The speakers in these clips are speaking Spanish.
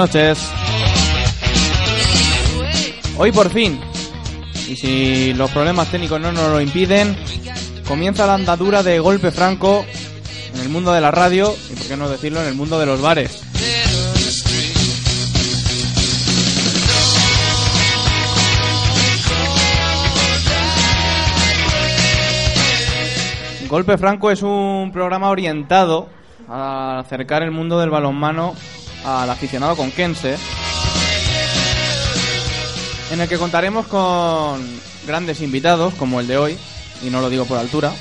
Noches. Hoy por fin, y si los problemas técnicos no nos lo impiden, comienza la andadura de golpe franco en el mundo de la radio y, por qué no decirlo, en el mundo de los bares. Golpe Franco es un programa orientado a acercar el mundo del balonmano al aficionado conquense, en el que contaremos con grandes invitados como el de hoy, y no lo digo por altura.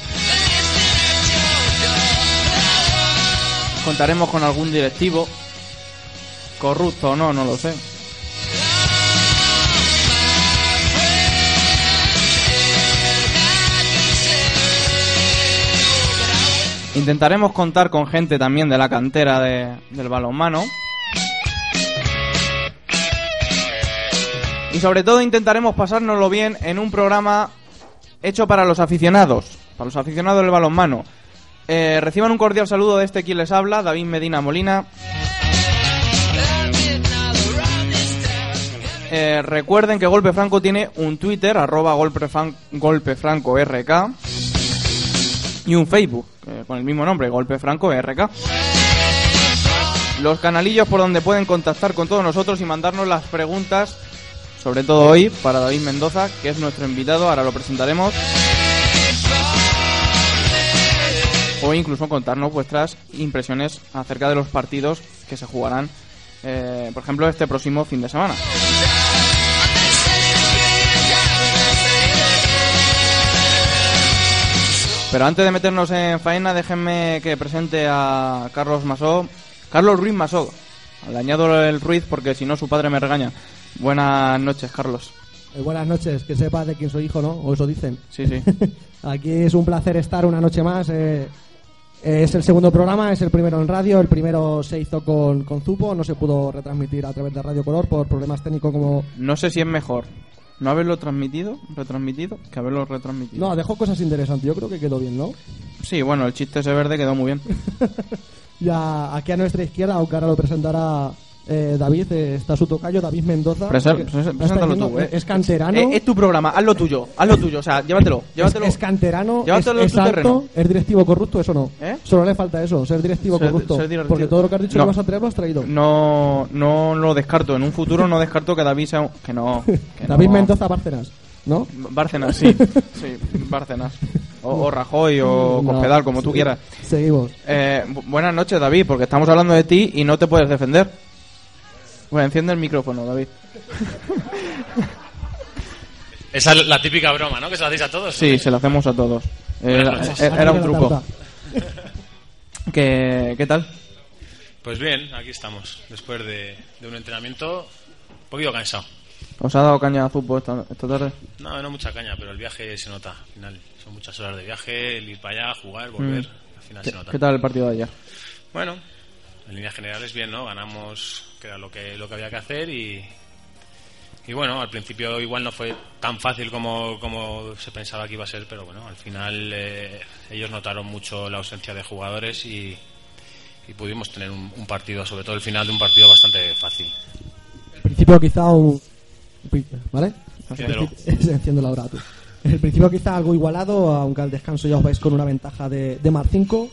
Contaremos con algún directivo, corrupto o no, no lo sé. Intentaremos contar con gente también de la cantera de- del balonmano. Y sobre todo intentaremos pasárnoslo bien en un programa hecho para los aficionados, para los aficionados del balonmano. Eh, reciban un cordial saludo de este quien les habla, David Medina Molina. Eh, recuerden que Golpe Franco tiene un Twitter, arroba golpe, Fran- golpe Franco RK, y un Facebook, eh, con el mismo nombre, Golpe Franco RK. Los canalillos por donde pueden contactar con todos nosotros y mandarnos las preguntas, sobre todo hoy, para David Mendoza, que es nuestro invitado, ahora lo presentaremos. O incluso contarnos vuestras impresiones acerca de los partidos que se jugarán, eh, por ejemplo, este próximo fin de semana. Pero antes de meternos en faena, déjenme que presente a Carlos Masó. Carlos Ruiz Masó. Le añado el Ruiz porque si no su padre me regaña. Buenas noches, Carlos. Eh, buenas noches, que sepas de quién soy hijo, ¿no? O eso dicen. Sí, sí. Aquí es un placer estar una noche más. eh, es el segundo programa, es el primero en radio. El primero se hizo con, con Zupo, no se pudo retransmitir a través de Radio Color por problemas técnicos como... No sé si es mejor no haberlo transmitido, retransmitido, que haberlo retransmitido. No, dejó cosas interesantes, yo creo que quedó bien, ¿no? Sí, bueno, el chiste ese verde quedó muy bien. Ya aquí a nuestra izquierda, aunque ahora lo presentará eh, David, eh, está su tocayo, David Mendoza. Que- está preséntalo diciendo, tú, eh. Es canterano. Eh, es tu programa, haz lo tuyo, haz lo tuyo, o sea, llévatelo, llévatelo. Es, es canterano, es, Llévatelo es alto, terreno. es directivo corrupto, eso no. ¿Eh? Solo le falta eso, ser directivo Ser- corrupto. ser directivo. Porque todo lo que has dicho No. que vas a traer lo has traído. No, no lo descarto, en un futuro no descarto que David sea un... Que no, que David no. Mendoza Bárcenas, ¿no? Bárcenas, sí, sí, Bárcenas. O, o Rajoy o No, Cospedal, como tú quieras. Seguimos. Eh, bu- buenas noches, David, porque estamos hablando de ti y no te puedes defender. Bueno, enciende el micrófono, David. Esa es la típica broma, ¿no? Que se la hacéis a todos. Sí, se lo hacemos a todos. Buenas Era, noches. era- un la truco. ¿Qué, ¿Qué tal? Pues bien, aquí estamos. Después de, de un entrenamiento un poquito cansado. ¿Os ha dado caña a Zupo esta, esta tarde? No, no mucha caña, pero el viaje se nota. Al final son muchas horas de viaje, el ir para allá, jugar, volver. Al final ¿Qué, se nota. qué tal el partido de ayer? Bueno, en líneas generales bien, ¿no? Ganamos, que era lo que, lo que había que hacer y... Y bueno, al principio igual no fue tan fácil como, como se pensaba que iba a ser, pero bueno, al final eh, ellos notaron mucho la ausencia de jugadores y, y pudimos tener un, un partido, sobre todo el final de un partido bastante fácil. Al principio quizá un, ¿Vale? Enciéndelo. Enciéndelo ahora tú. En el principio quizá algo igualado, aunque al descanso ya os vais con una ventaja de, de más 5.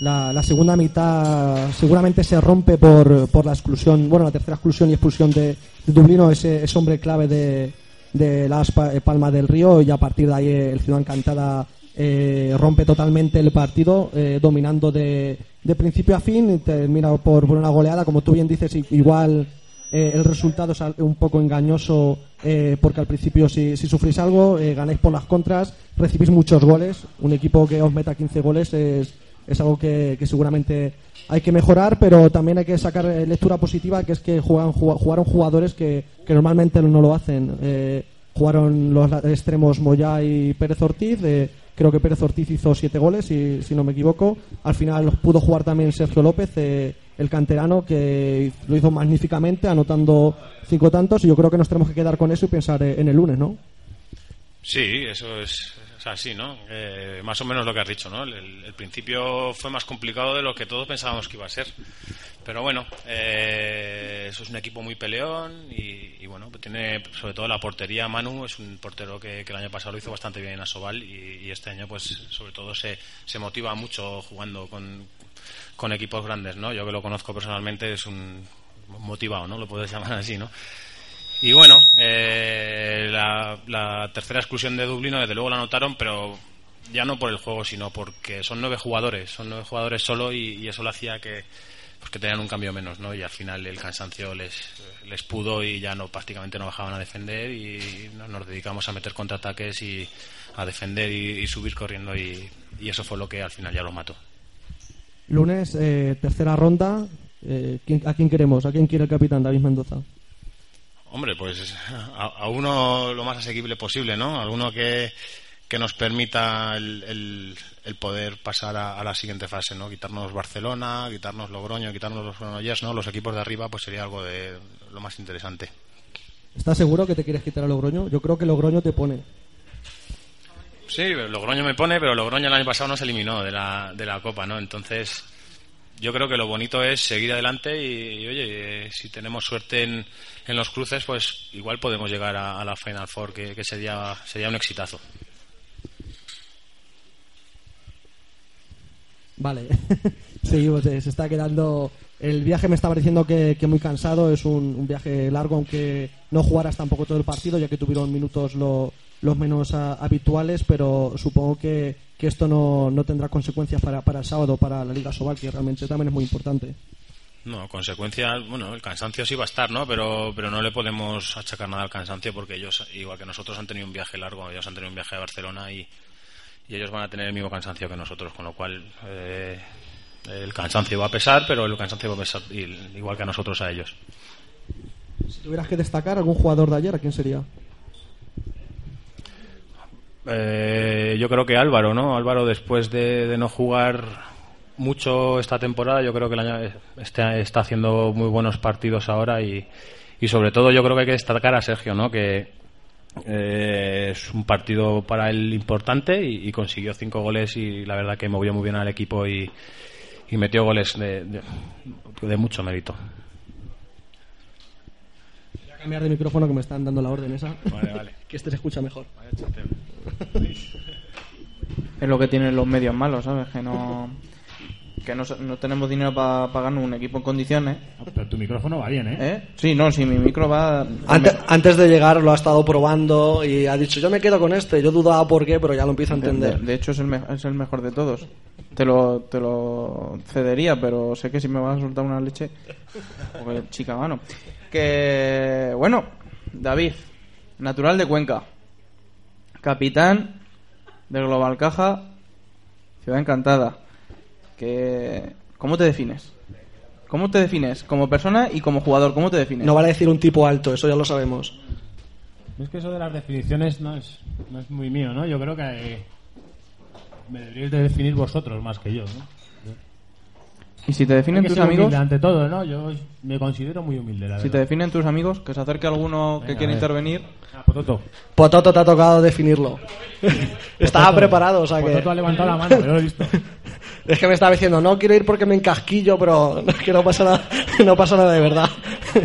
La, segunda mitad seguramente se rompe por, por la exclusión, bueno, la tercera exclusión y expulsión de, Dublino, ese, ese hombre clave de, de las eh, Palma del Río, y a partir de ahí eh, el Ciudad Encantada eh, rompe totalmente el partido, eh, dominando de, de principio a fin, y termina por, por una goleada, como tú bien dices, igual eh, el resultado es un poco engañoso eh, porque al principio si, si sufrís algo, ganáis por las contras, recibís muchos goles. Un equipo que os meta 15 goles es, es algo que, que seguramente hay que mejorar, pero también hay que sacar eh, lectura positiva, que es que jugaron jugadores que, que normalmente no lo hacen. Eh, jugaron los extremos Moyá y Pérez Ortiz. eh, creo que Pérez Ortiz hizo siete goles, si, si no me equivoco. Al final pudo jugar también Sergio López, el canterano, que lo hizo magníficamente, anotando cinco tantos. Y yo creo que nos tenemos que quedar con eso y pensar en el lunes, ¿no? Sí, eso es, es así, ¿no? Eh, más o menos lo que has dicho, ¿no? El, principio fue más complicado de lo que todos pensábamos que iba a ser. Pero bueno, eh, eso es un equipo muy peleón y, y bueno, pues tiene sobre todo la portería. Manu es un portero que, que el año pasado lo hizo bastante bien en Asobal y, y este año, pues sobre todo se, se motiva mucho jugando con, con equipos grandes, ¿no? Yo que lo conozco personalmente es un motivado, ¿no? Lo puedes llamar así, ¿no? Y bueno, eh, la, tercera exclusión de Dublino, desde luego la anotaron, pero ya no por el juego, sino porque son nueve jugadores, son nueve jugadores solo y, eso lo hacía que, pues que tenían un cambio menos, ¿no? Y al final el cansancio les, les pudo y ya no prácticamente no bajaban a defender y no- nos dedicamos a meter contraataques y a defender y, subir corriendo y, eso fue lo que al final ya los mató. Lunes, eh, tercera ronda. Eh, ¿quién- ¿A quién queremos? ¿A quién quiere el capitán David Mendoza? Hombre, pues a, a uno lo más asequible posible, ¿no? Alguno que, que nos permita el, el- el poder pasar a, a la siguiente fase, ¿no? Quitarnos Barcelona, quitarnos Logroño, quitarnos los Granollers, ¿no? Los equipos de arriba, pues sería algo de lo más interesante. ¿Estás seguro que te quieres quitar a Logroño? Yo creo que Logroño te pone. Sí, Logroño me pone, pero Logroño el año pasado no se eliminó de la, de la Copa, ¿no? Entonces, yo creo que lo bonito es seguir adelante y, y, oye, eh, si tenemos suerte en, en los cruces, pues igual podemos llegar a, la Final Four, que, que sería, sería un exitazo. Vale, seguimos. eh, Se está quedando. El viaje me está pareciendo que, que muy cansado. Es un, un viaje largo, aunque no jugaras tampoco todo el partido, ya que tuvieron minutos lo- los menos habituales. Pero supongo que, que esto no, no tendrá consecuencias para, para el sábado, para la Liga Sobal, que realmente también es muy importante. No, consecuencias, bueno, el cansancio sí va a estar, ¿no? Pero, pero no le podemos achacar nada al cansancio porque ellos, igual que nosotros, han tenido un viaje largo, ellos han tenido un viaje a Barcelona y, y ellos van a tener el mismo cansancio que nosotros, con lo cual eh, el cansancio va a pesar, pero el cansancio va a pesar igual que a nosotros a ellos. Si tuvieras que destacar algún jugador de ayer, ¿a quién sería? Eh, yo creo que Álvaro, ¿no? Álvaro después de, de no jugar mucho esta temporada, yo creo que el año, este, está haciendo muy buenos partidos ahora y, y sobre todo yo creo que hay que destacar a Sergio, ¿no? Que eh, es un partido para él importante y, y consiguió cinco goles y la verdad que movió muy bien al equipo y, y metió goles de, de, de mucho mérito. Voy a cambiar de micrófono que me están dando la orden esa. Vale, vale. que este se escucha mejor. Es lo que tienen los medios malos, ¿sabes? Que no, que no, no tenemos dinero para pagarnos un equipo en condiciones. Ah, Pero tu micrófono va bien, ¿eh? ¿Eh? Sí, no, si mi micro va... Antes, antes de llegar lo ha estado probando y ha dicho yo me quedo con este. Yo dudaba por qué, pero ya lo empiezo a De, entender. de hecho es el, me- es el mejor de todos. Te lo, te lo cedería, pero sé que si me vas a soltar una leche... Joder, chica mano. Que... Bueno, David, natural de Cuenca. Capitán del Global Caja, Ciudad Encantada. Que... ¿Cómo te defines? ¿Cómo te defines? Como persona y como jugador, ¿cómo te defines? No vale decir un tipo alto, eso ya lo sabemos. Es que eso de las definiciones no es, no es muy mío, ¿no? Yo creo que eh, me deberíais de definir vosotros más que yo, ¿no? Y si te definen tus amigos... humilde ante todo, ¿no? Yo me considero muy humilde, la Si te definen tus amigos, que se acerque alguno que quiera intervenir. Ah, Pototo. Pototo te ha tocado definirlo. Estaba Pototo. preparado, o sea que. Pototo ha levantado la mano, yo lo he visto. Es que me estaba diciendo, no quiero ir porque me encasquillo, pero no, que no pasa nada, no pasa nada de verdad.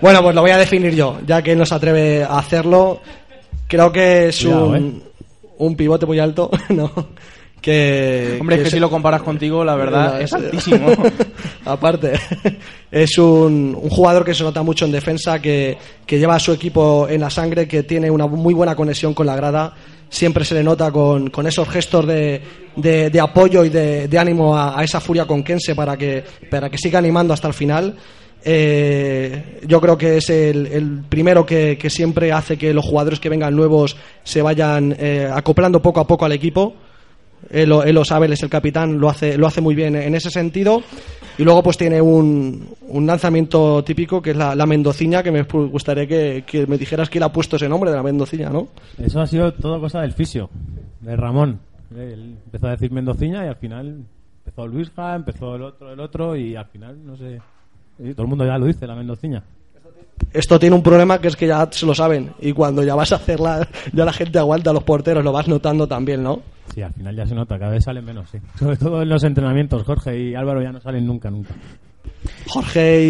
Bueno, pues lo voy a definir yo, ya que él no se atreve a hacerlo. Creo que es Cuidado, un, ¿eh? un pivote muy alto, ¿no? Que, Hombre, es que es- si lo comparas contigo, la verdad, es eh, altísimo. Aparte, es un, un jugador que se nota mucho en defensa, que, que lleva a su equipo en la sangre, que tiene una muy buena conexión con la grada. Siempre se le nota con, con esos gestos de, de- apoyo y de, ánimo a, a esa furia conquense para que, para que siga animando hasta el final. Eh, yo creo que es el, el primero que, que siempre hace que los jugadores que vengan nuevos se vayan eh, acoplando poco a poco al equipo. Él lo, él lo sabe, él es el capitán, lo hace, lo hace muy bien en ese sentido. Y luego pues tiene un, un lanzamiento típico que es la, la mendociña, que me gustaría que, que me dijeras quién ha puesto ese nombre de la mendociña, ¿no? Eso ha sido todo cosa del fisio, de Ramón. Él empezó a decir Mendociña y al final empezó Luisja, empezó el otro, el otro y al final, no sé. todo el mundo ya lo dice, la Mendociña. Esto tiene un problema que es que ya se lo saben y cuando ya vas a hacerla, ya la gente aguanta a los porteros, lo vas notando también, ¿no? Sí, al final ya se nota, cada vez salen menos, sí. Sobre todo en los entrenamientos, Jorge y Álvaro ya no salen nunca, nunca. Jorge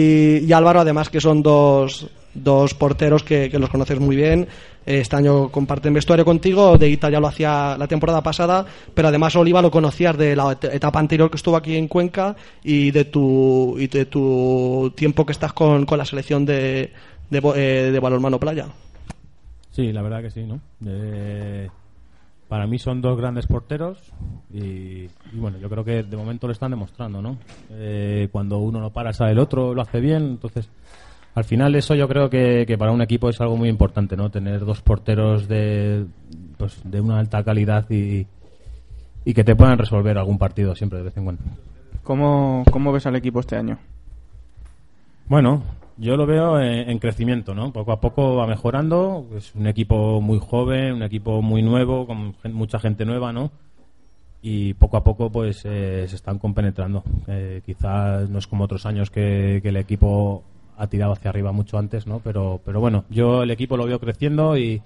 y, y Álvaro, además que son dos, dos porteros que, que los conoces muy bien. Eh, Este año comparten vestuario contigo. De Ita ya lo hacía la temporada pasada, pero además Oliva lo conocías de la et- etapa anterior que estuvo aquí en Cuenca y de tu, y de tu tiempo que estás con, con la selección de, de, eh, de balonmano playa. Sí, la verdad que sí, ¿no? Eh, para mí son dos grandes porteros y, y bueno, yo creo que de momento lo están demostrando, ¿no? Eh, cuando uno no para, sale el otro, lo hace bien, entonces al final eso yo creo que, que para un equipo es algo muy importante, ¿no? Tener dos porteros de, pues, de una alta calidad y, y que te puedan resolver algún partido siempre de vez en cuando. ¿Cómo, ¿Cómo ves al equipo este año? Bueno, yo lo veo en, en crecimiento, ¿no? Poco a poco va mejorando. Es un equipo muy joven, un equipo muy nuevo, con gen- mucha gente nueva, ¿no? Y poco a poco, pues, eh, se están compenetrando. Eh, quizás no es como otros años que, que el equipo ha tirado hacia arriba mucho antes, ¿no? Pero, pero bueno, yo el equipo lo veo creciendo y,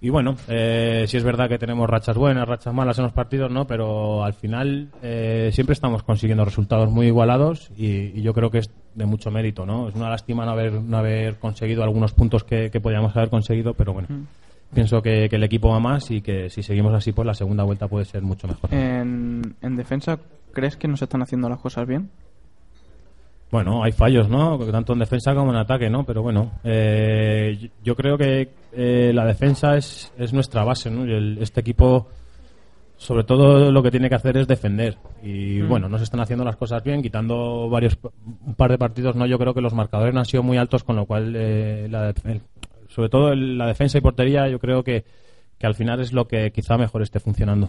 y bueno, eh, sí es verdad que tenemos rachas buenas, rachas malas en los partidos, ¿no? Pero al final eh, siempre estamos consiguiendo resultados muy igualados y, y yo creo que es de mucho mérito, ¿no? Es una lástima no haber, no haber conseguido algunos puntos que, que podíamos haber conseguido, pero bueno, pienso que, que el equipo va más y que si seguimos así, pues la segunda vuelta puede ser mucho mejor. En, en defensa, ¿crees que no se están haciendo las cosas bien? Bueno, hay fallos, ¿no? Tanto en defensa como en ataque, ¿no? Pero bueno, eh, yo- creo que eh, la defensa es, es nuestra base, ¿no? Y el- este equipo, sobre todo, lo que tiene que hacer es defender. Y bueno, no se están haciendo las cosas bien, quitando varios, un par de partidos, ¿no? Yo creo que los marcadores no han sido muy altos, con lo cual, eh, la el- sobre todo el- la defensa y portería, yo creo que, que al final es lo que quizá mejor esté funcionando.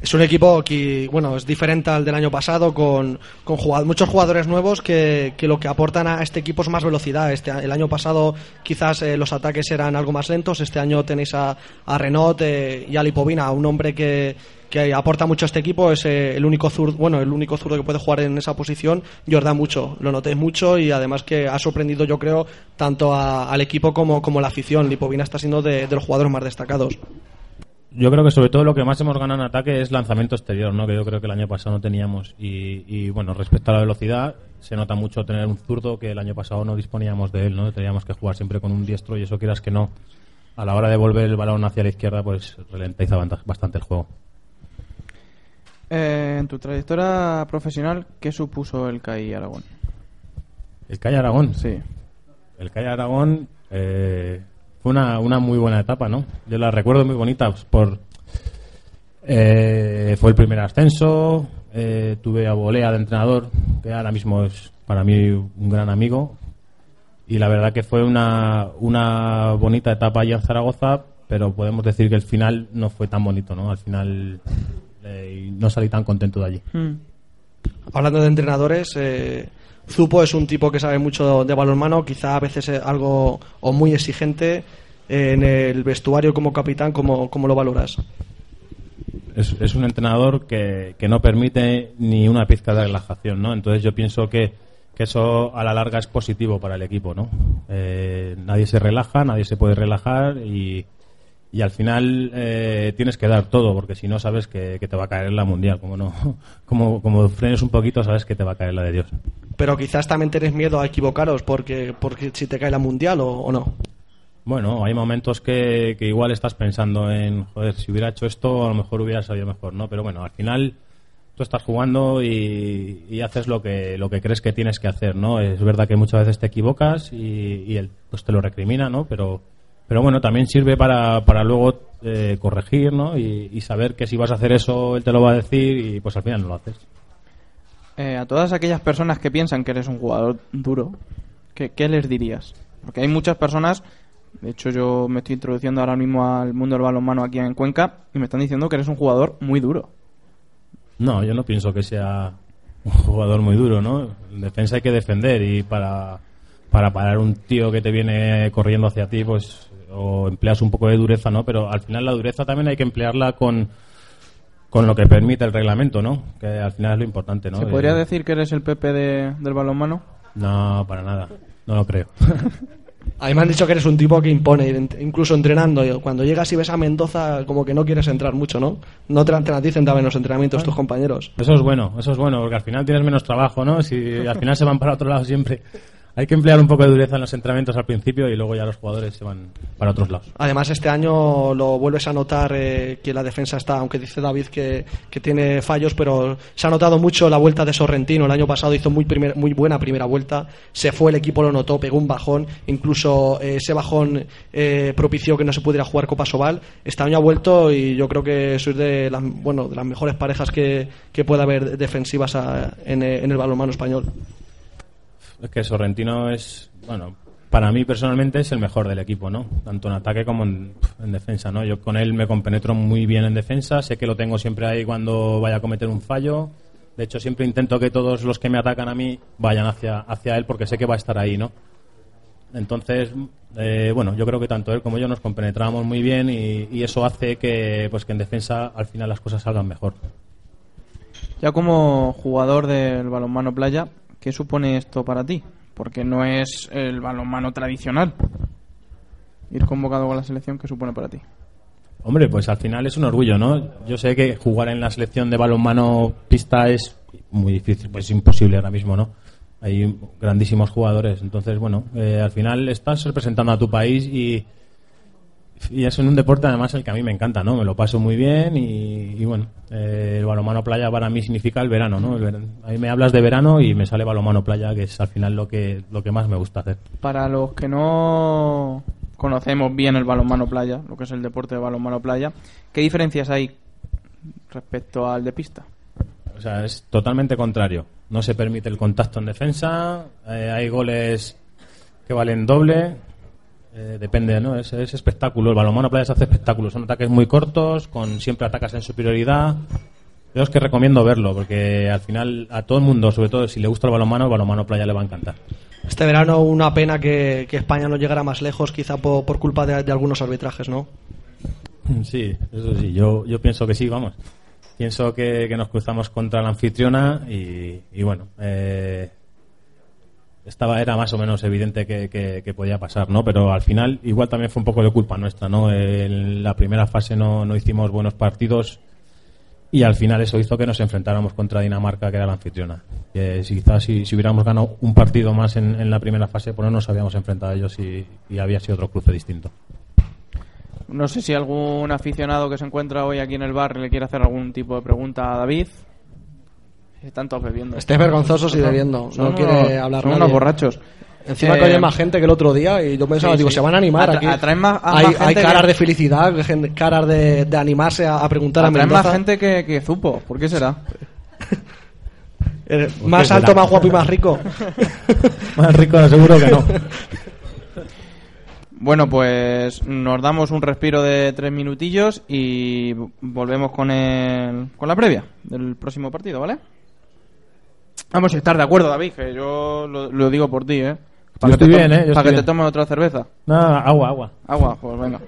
Es un equipo que, bueno, es diferente al del año pasado, con, con jugad- muchos jugadores nuevos que, que lo que aportan a este equipo es más velocidad. Este, el año pasado quizás eh, los ataques eran algo más lentos, este año tenéis a, a Renault eh, y a Lipovina, un hombre que, que aporta mucho a este equipo, es eh, el único zurdo, bueno, el único zurdo que puede jugar en esa posición, Jordan mucho, lo noté mucho y además que ha sorprendido yo creo tanto al equipo como, como la afición. Lipovina está siendo de los jugadores más destacados. Yo creo que sobre todo lo que más hemos ganado en ataque es lanzamiento exterior, ¿no? que yo creo que el año pasado no teníamos. Y, y, bueno, respecto a la velocidad, se nota mucho tener un zurdo que el año pasado no disponíamos de él, ¿no? Teníamos que jugar siempre con un diestro y eso quieras que no. A la hora de volver el balón hacia la izquierda, pues ralentiza bastante el juego. Eh, en tu trayectoria profesional, ¿qué supuso el CAI Aragón? El Calle Aragón. Sí. El Calle Aragón eh, fue una, una muy buena etapa, ¿no? Yo la recuerdo muy bonita pues, por... eh, fue el primer ascenso, eh, tuve a Bolea de entrenador, que ahora mismo es para mí un gran amigo. Y la verdad que fue una, una bonita etapa allí en Zaragoza, pero podemos decir que el final no fue tan bonito, ¿no? Al final eh, no salí tan contento de allí. Mm. Hablando de entrenadores, eh, Zupo es un tipo que sabe mucho de balonmano, quizá a veces es algo o muy exigente eh, en el vestuario como capitán, ¿cómo, cómo lo valoras? es, es un entrenador que, que no permite ni una pizca de relajación, ¿no? Entonces yo pienso que, que eso a la larga es positivo para el equipo, ¿no? Eh, nadie se relaja, nadie se puede relajar y, y al final eh, tienes que dar todo porque si no sabes que, que te va a caer la mundial, como no, como, como frenes un poquito sabes que te va a caer la de Dios. Pero quizás también tenéis miedo a equivocaros porque, porque si te cae la mundial o, no. Bueno, hay momentos que, que igual estás pensando en, joder, si hubiera hecho esto, a lo mejor hubiera salido mejor, ¿no? Pero bueno, al final tú estás jugando y, y haces lo que, lo que crees que tienes que hacer, ¿no? Es verdad que muchas veces te equivocas y, y él pues te lo recrimina, ¿no? Pero, pero bueno, también sirve para, para luego eh, corregir, ¿no? Y, y saber que si vas a hacer eso, él te lo va a decir y pues al final no lo haces. Eh, a todas aquellas personas que piensan que eres un jugador duro, ¿qué, qué les dirías? Porque hay muchas personas, de hecho yo me estoy introduciendo ahora mismo al mundo del balonmano aquí en Cuenca y me están diciendo que eres un jugador muy duro. No, yo no pienso que sea un jugador muy duro, ¿no? En defensa hay que defender y para, para parar un tío que te viene corriendo hacia ti, pues o empleas un poco de dureza, ¿no? Pero al final la dureza también hay que emplearla con, con lo que permite el reglamento, ¿no? Que al final es lo importante, ¿no? ¿Se podría Eh, decir que eres el Pepe de- del balonmano? No, para nada. No lo creo. A mí me han dicho que eres un tipo que impone, incluso entrenando. y Cuando llegas y ves a Mendoza, como que no quieres entrar mucho, ¿no? No te, te la dicen también los entrenamientos tus compañeros. Eso es bueno, eso es bueno, porque al final tienes menos trabajo, ¿no? Si al final se van para otro lado siempre. Hay que emplear un poco de dureza en los entrenamientos al principio y luego ya los jugadores se van para otros lados. Además, este año lo vuelves a notar eh, que la defensa está, aunque dice David que, que tiene fallos, pero se ha notado mucho la vuelta de Sorrentino. El año pasado hizo muy, primer- muy buena primera vuelta, se fue, el equipo lo notó, pegó un bajón, incluso eh, ese bajón eh, propició que no se pudiera jugar Copa Sobal. Este año ha vuelto y yo creo que sois de las, bueno, de las mejores parejas que, que puede haber defensivas en, eh, en el balonmano español. Es que Sorrentino es, bueno, para mí personalmente es el mejor del equipo, ¿no? Tanto en ataque como en, en defensa, ¿no? Yo con él me compenetro muy bien en defensa, sé que lo tengo siempre ahí cuando vaya a cometer un fallo. De hecho, siempre intento que todos los que me atacan a mí vayan hacia, hacia él porque sé que va a estar ahí, ¿no? Entonces, eh, bueno, yo creo que tanto él como yo nos compenetramos muy bien y, y eso hace que, pues, que en defensa al final las cosas salgan mejor. Ya como jugador del balonmano playa, ¿qué supone esto para ti? Porque no es el balonmano tradicional. Ir convocado con la selección, ¿qué supone para ti? Hombre, pues al final es un orgullo, ¿no? Yo sé que jugar en la selección de balonmano pista es muy difícil, pues es imposible ahora mismo, ¿no? Hay grandísimos jugadores, entonces, bueno, eh, al final estás representando a tu país y, y es un deporte además el que a mí me encanta, ¿no? Me lo paso muy bien y, y bueno, eh, el balonmano playa para mí significa el verano, ¿no? El verano. A mí me hablas de verano y me sale balonmano playa, que es al final lo que, lo que más me gusta hacer. Para los que no conocemos bien el balonmano playa, lo que es el deporte de balonmano playa, ¿qué diferencias hay respecto al de pista? O sea, es totalmente contrario. No se permite el contacto en defensa. eh, hay goles que valen doble. Eh, depende, ¿no? Es, es espectáculo. El balonmano playa se hace espectáculo. Son ataques muy cortos, con siempre atacas en superioridad. Yo es que recomiendo verlo, porque al final a todo el mundo, sobre todo si le gusta el balonmano, el balonmano playa le va a encantar. Este verano una pena que, que España no llegara más lejos, quizá por, por culpa de, de algunos arbitrajes, ¿no? Sí, eso sí, yo, yo pienso que sí, vamos. Pienso que, que nos cruzamos contra la anfitriona y, y bueno, eh, estaba era más o menos evidente que, que- que podía pasar, ¿no? Pero al final igual también fue un poco de culpa nuestra, ¿no? En la primera fase no, no hicimos buenos partidos y al final eso hizo que nos enfrentáramos contra Dinamarca, que era la anfitriona. Que si quizás si, si hubiéramos ganado un partido más en, en la primera fase, pues no nos habíamos enfrentado a ellos y, y había sido otro cruce distinto. No sé si algún aficionado que se encuentra hoy aquí en el bar le quiere hacer algún tipo de pregunta a David. Están todos bebiendo. Estés vergonzosos y bebiendo. Son No quiere hablar Son nadie. unos borrachos. Encima Eh, que hay más gente que el otro día y yo pensaba, sí, digo, sí. se van a animar Atra- aquí. atraen más- a hay, más gente hay caras que- de felicidad, caras de, de animarse a, a preguntar a Atraen Mendoza. más gente que, que Zupo. ¿Por qué será? Más alto, será? más guapo y más rico. Más rico, seguro que no. Bueno, pues nos damos un respiro de tres minutillos y volvemos con el, con la previa del próximo partido, ¿vale? Vamos a estar de acuerdo, David, que yo lo, lo digo por ti, ¿eh? Yo que estoy bien, to- ¿eh? Yo Para que te tomes otra cerveza. Nada, agua, agua. Agua, pues venga.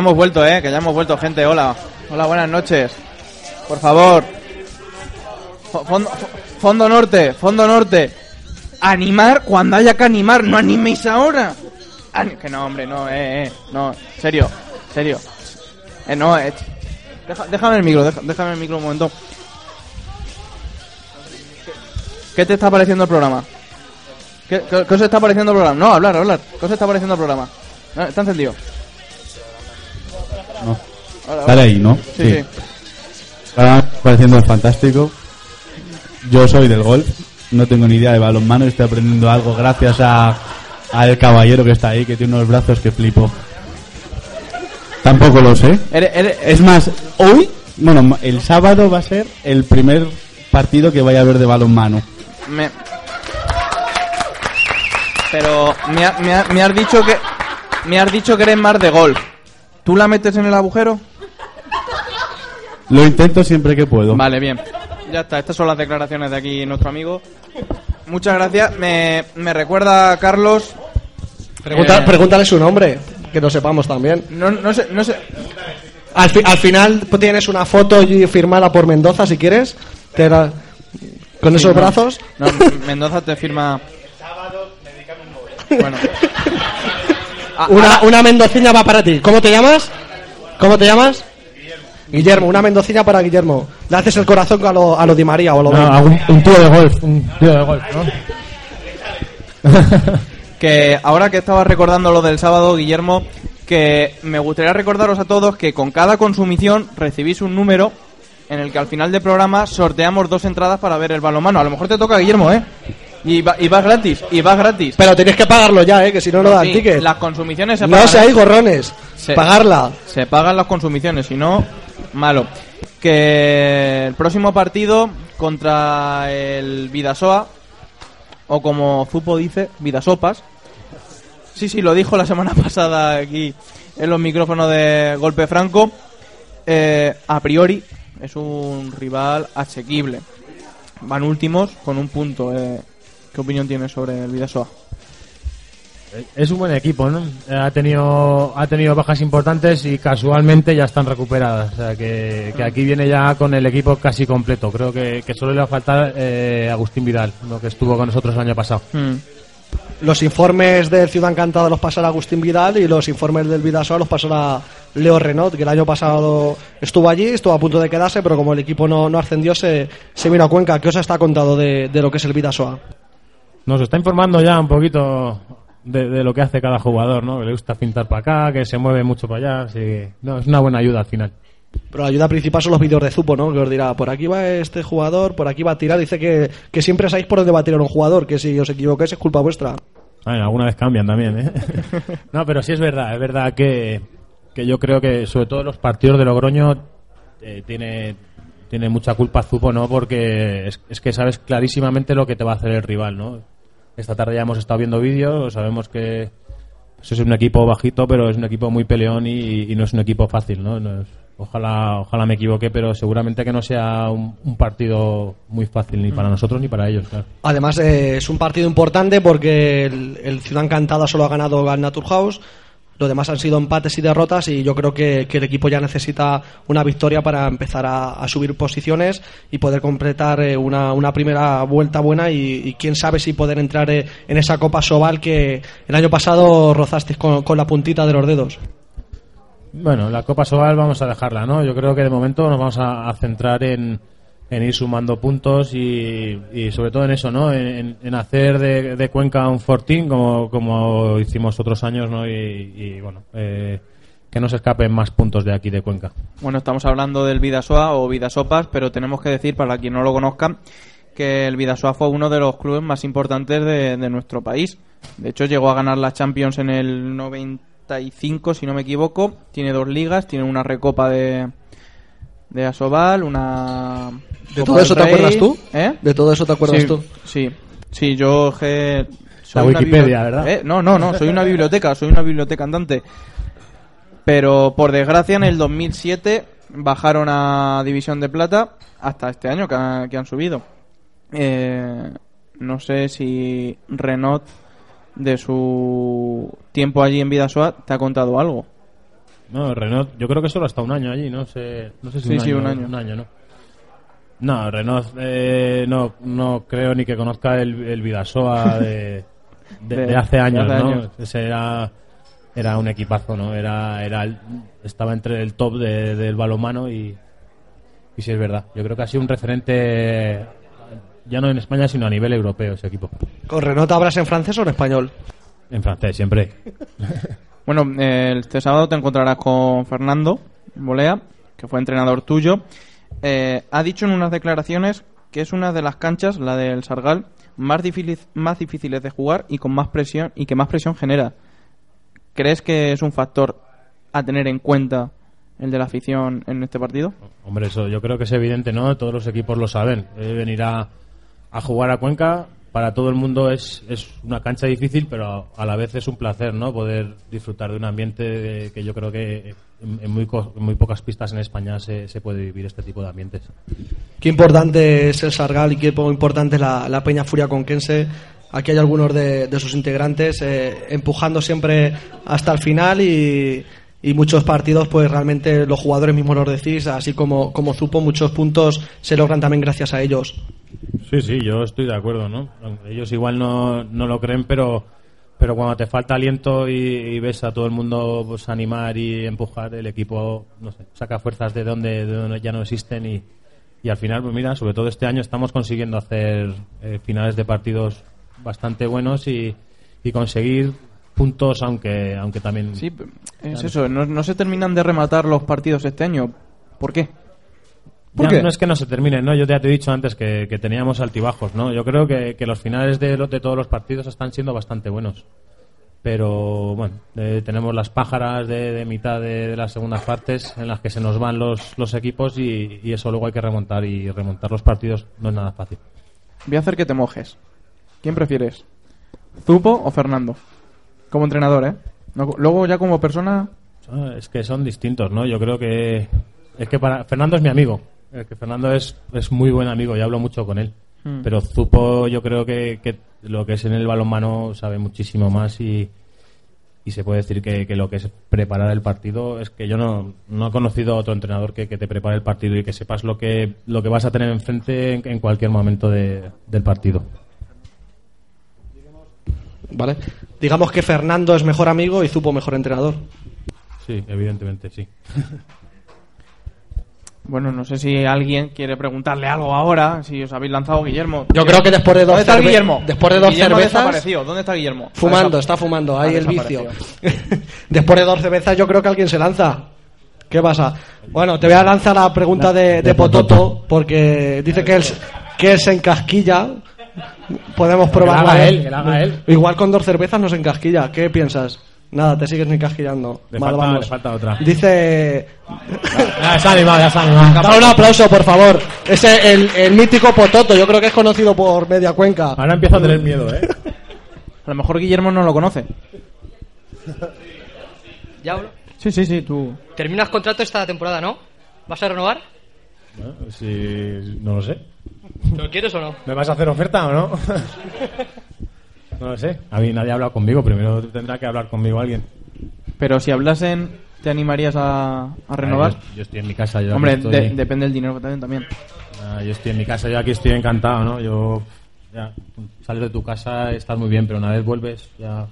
Hemos vuelto, ¿eh? Que ya hemos vuelto, gente. Hola. Hola, buenas noches. Por favor. Fo- Fondo, fo- fondo norte, fondo norte. Animar cuando haya que animar, no animéis ahora. Que no, hombre, no, eh, eh. No, serio, serio. Eh, no, eh. Déjame el micro, déjame el micro un momento. ¿Qué- ¿Qué te está pareciendo el programa? ¿Qué, qué- qué os está pareciendo el programa? No, hablar, hablar. ¿Qué os está pareciendo el programa? Está encendido. Hola, ahí, ¿no? Sí, sí. Ahora pareciendo fantástico. Yo soy del golf, no tengo ni idea de balonmano y estoy aprendiendo algo gracias a al caballero que está ahí, que tiene unos brazos que flipo. Tampoco lo sé. Es más, hoy, bueno, el sábado va a ser el primer partido que vaya a haber de balonmano. me... Pero me, ha- me ha- me has dicho que me has dicho que eres más de golf. ¿Tú la metes en el agujero? Lo intento siempre que puedo. Vale, bien. Ya está, estas son las declaraciones de aquí nuestro amigo. Muchas gracias. Me, me recuerda Carlos. Pregunta- eh, Pregúntale su nombre, que lo sepamos también. no, no sé, no sé. Al, fi- al final pues, tienes una foto y firmada por Mendoza, si quieres. Te la- con esos no. brazos. No, Mendoza te firma. Bueno. Ah, Una, una mendocina va para ti. ¿Cómo te llamas? ¿Cómo te llamas? Guillermo, una mendocina para Guillermo. Le haces el corazón a lo, a lo Di María o a lo No, a un, un tío de golf, un tío de golf, ¿no? que ahora que estaba recordando lo del sábado, Guillermo, que me gustaría recordaros a todos que con cada consumición recibís un número en el que al final del programa sorteamos dos entradas para ver el balonmano. A lo mejor te toca Guillermo, ¿eh? Y, va- y vas gratis, y vas gratis. Pero tenéis que pagarlo ya, ¿eh? Que si no, no dan Sí, ticket. Las consumiciones se No pagan. seáis gorrones. Se- Pagarla. Se pagan las consumiciones, si no, malo. Que el próximo partido contra el Vidasoa, o como Zupo dice, Vidasopas. Sí, sí, lo dijo la semana pasada aquí en los micrófonos de Golpe Franco. eh, a priori es un rival asequible. Van últimos con un punto. eh. ¿Qué opinión tienes sobre el Vidasoa? Es un buen equipo, ¿no? Ha tenido, ha tenido bajas importantes y casualmente ya están recuperadas. O sea, que, que aquí viene ya con el equipo casi completo. Creo que, que solo le va a faltar eh, Agustín Vidal, lo que estuvo con nosotros el año pasado. Hmm. Los informes del Ciudad Encantada los pasará Agustín Vidal y los informes del Vidasoa los pasará Leo Renault, que el año pasado estuvo allí, estuvo a punto de quedarse, pero como el equipo no, no ascendió, se, se vino a Cuenca. ¿Qué os está contado de, de lo que es el Vidasoa? Nos está informando ya un poquito de, de lo que hace cada jugador, ¿no? Que le gusta pintar para acá, que se mueve mucho para allá. Así que, no, es una buena ayuda al final. Pero la ayuda principal son los vídeos de Zupo, ¿no? Que os dirá, por aquí va este jugador, por aquí va a tirar. Dice que, que siempre sabéis por dónde va a tirar un jugador, que si os equivocáis es culpa vuestra. Alguna vez cambian también, ¿eh? no, pero sí es verdad, es verdad que, que yo creo que sobre todo los partidos de Logroño eh, tiene, tiene mucha culpa Zupo, ¿no? Porque es, es que sabes clarísimamente lo que te va a hacer el rival, ¿no? Esta tarde ya hemos estado viendo vídeos, sabemos que pues, es un equipo bajito, pero es un equipo muy peleón y, y no es un equipo fácil, ¿no? No es- ojalá, ojalá me equivoque, pero seguramente que no sea un, un partido muy fácil ni para nosotros ni para ellos, claro. Además, eh, es un partido importante porque el, el Ciudad Encantada solo ha ganado al Naturhaus. Lo demás han sido empates y derrotas y yo creo que, el equipo ya necesita una victoria para empezar a, subir posiciones y poder completar eh, una, primera vuelta buena y, quién sabe si poder entrar eh, en esa Copa Sobal que el año pasado rozasteis con, la puntita de los dedos. Bueno, la Copa Sobal vamos a dejarla, ¿no? Yo creo que de momento nos vamos a centrar en, en ir sumando puntos y, y sobre todo en eso, ¿no? En, hacer de, de Cuenca un fortín como, como hicimos otros años, ¿no? Y, y, bueno, eh, que no se escapen más puntos de aquí de Cuenca. Bueno, estamos hablando del Vidasoa o Vidasopas, pero tenemos que decir, para quien no lo conozca, que el Vidasoa fue uno de los clubes más importantes de, de nuestro país. De hecho, llegó a ganar la Champions en el 95, si no me equivoco. Tiene dos ligas, tiene una recopa de, de Asobal, una... ¿De todo eso te Rey. acuerdas tú? ¿Eh? ¿De todo eso te acuerdas sí, tú? Sí, sí, yo La una Wikipedia, ¿verdad? ¿Eh? No, no, no, soy una biblioteca, soy una biblioteca andante. Pero por desgracia en el 2007 bajaron a División de Plata hasta este año que, ha- que han subido. Eh, no sé si Renault de su tiempo allí en Vidasoa te ha contado algo. No, Renault, yo creo que solo hasta un año allí, no sé, no sé si Sí, un, sí, año, un año. un año, ¿no? No, Renault eh, no, no creo ni que conozca el, el Vidasoa de, de, De- de hace de años, hace ¿no? años. Ese era, era un equipazo, ¿no? Era, era el- estaba entre el top de- del balonmano y, y sí es verdad. Yo creo que ha sido un referente ya no en España, sino a nivel europeo ese equipo. ¿Con Renault hablas en francés o en español? En francés, siempre. Bueno, este sábado te encontrarás con Fernando Bolea, que fue entrenador tuyo. Eh, ha dicho en unas declaraciones que es una de las canchas, la del Sargal, más, difícil- más difíciles de jugar y con más presión y que más presión genera. ¿Crees que es un factor a tener en cuenta el de la afición en este partido? Hombre, eso yo creo que es evidente, ¿no? Todos los equipos lo saben. Eh, venir a, a jugar a Cuenca para todo el mundo es, es una cancha difícil, pero a la vez es un placer, ¿no? Poder disfrutar de un ambiente que yo creo que en, en muy, co- en muy pocas pistas en España se, se puede vivir este tipo de ambientes. Qué importante es el Sargal y qué poco importante es la, la Peña Furia Conquense. Aquí hay algunos de, de sus integrantes eh, empujando siempre hasta el final y, y muchos partidos, pues realmente los jugadores mismos los decís, así como, como Zupo, muchos puntos se logran también gracias a ellos. Sí, sí, yo estoy de acuerdo, ¿no? Ellos igual no, no lo creen, pero, pero cuando te falta aliento y, y ves a todo el mundo pues, animar y empujar, el equipo no sé, saca fuerzas de donde, de donde ya no existen y, y al final, pues mira, sobre todo este año estamos consiguiendo hacer eh, finales de partidos bastante buenos y, y conseguir puntos, aunque, aunque también... Sí, es eso. No, no se terminan de rematar los partidos este año. ¿Por qué? ¿Por Ya qué? No es que no se terminen, ¿no? Yo ya te he dicho antes que, que teníamos altibajos, ¿no? Yo creo que, que los finales de, lo- de todos los partidos están siendo bastante buenos. Pero, bueno, eh, tenemos las pájaras de, de mitad de, de las segundas partes en las que se nos van los, los equipos y, y eso luego hay que remontar. Y remontar los partidos no es nada fácil. Voy a hacer que te mojes. ¿Quién prefieres? ¿Zupo o Fernando? Como entrenador, ¿eh? No- Luego ya como persona... Ah, Es que son distintos, ¿no? Yo creo que. Es que para. Fernando es mi amigo. Es que Fernando es, es muy buen amigo y hablo mucho con él. Hmm. Pero Zupo, yo creo que, que lo que es en el balonmano sabe muchísimo más y, y se puede decir que, que lo que es preparar el partido es que yo no, no he conocido a otro entrenador que, que te prepare el partido y que sepas lo que, lo que vas a tener enfrente en, en cualquier momento de- del partido. ¿Vale? Digamos que Fernando es mejor amigo y Zupo mejor entrenador. Sí, evidentemente, sí. Bueno, no sé si alguien quiere preguntarle algo ahora, si os habéis lanzado Guillermo. Yo creo que después de dos ¿Dónde está Guillermo? después de dos Guillermo cervezas-. ¿Dónde está Guillermo? Fumando, está fumando, ahí el vicio. Después de dos cervezas yo creo que alguien se lanza. ¿Qué pasa? Bueno, te voy a lanzar la pregunta de, de Pototo, porque dice que él, que él se encasquilla. Podemos probarlo. haga a ver. él, que la haga él. Igual con dos cervezas no se encasquilla. ¿Qué piensas? Nada, te sigues ni encasquillando. Le Mal falta- vamos. le falta otra. Dice... Ya animado, ya animado. Da un aplauso, por favor. Ese, el, el mítico Pototo, yo creo que es conocido por media cuenca. Ahora empiezo a tener miedo, ¿eh? A lo mejor Guillermo no lo conoce. Ya hablo. Sí, sí, sí, tú. Terminas contrato esta temporada, ¿no? ¿Vas a renovar? Bueno, si, no lo sé. ¿Lo quieres o no? ¿Me vas a hacer oferta o no? no lo sé. A mí nadie ha hablado conmigo. Primero tendrá que hablar conmigo alguien. Pero si hablasen, ¿te animarías a, a renovar? Ah, Yo, yo estoy en mi casa. Yo Hombre, aquí estoy, de- depende del dinero den también. Ah, yo estoy en mi casa. Yo aquí estoy encantado, ¿no? Yo... Ya, sales de tu casa, estás muy bien, pero una vez vuelves, ya...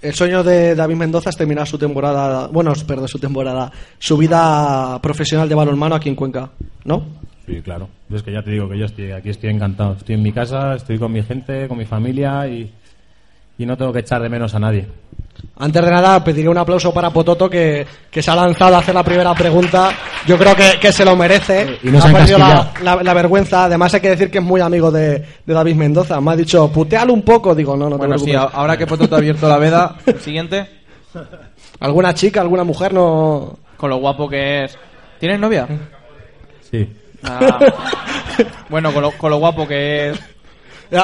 El sueño de David Mendoza es terminar su temporada, bueno, perdón, su temporada, su vida profesional de balonmano aquí en Cuenca, ¿no? Sí, claro. Yo es que ya te digo que yo estoy aquí, estoy encantado. Estoy en mi casa, estoy con mi gente, con mi familia y, y no tengo que echar de menos a nadie. Antes de nada, pediré un aplauso para Pototo que, que se ha lanzado a hacer la primera pregunta. Yo creo que, que se lo merece. Y no se ha perdido la, encasquillado. la- la vergüenza. Además, hay que decir que es muy amigo de, de David Mendoza. Me ha dicho, putealo un poco. Digo, no, no te Bueno, sí, preocupes. a- ahora que Poto te ha abierto la veda, el siguiente, ¿Alguna chica, alguna mujer no...? con lo guapo que es. ¿Tienes novia? Sí. Ah. bueno, con lo, con lo guapo que es.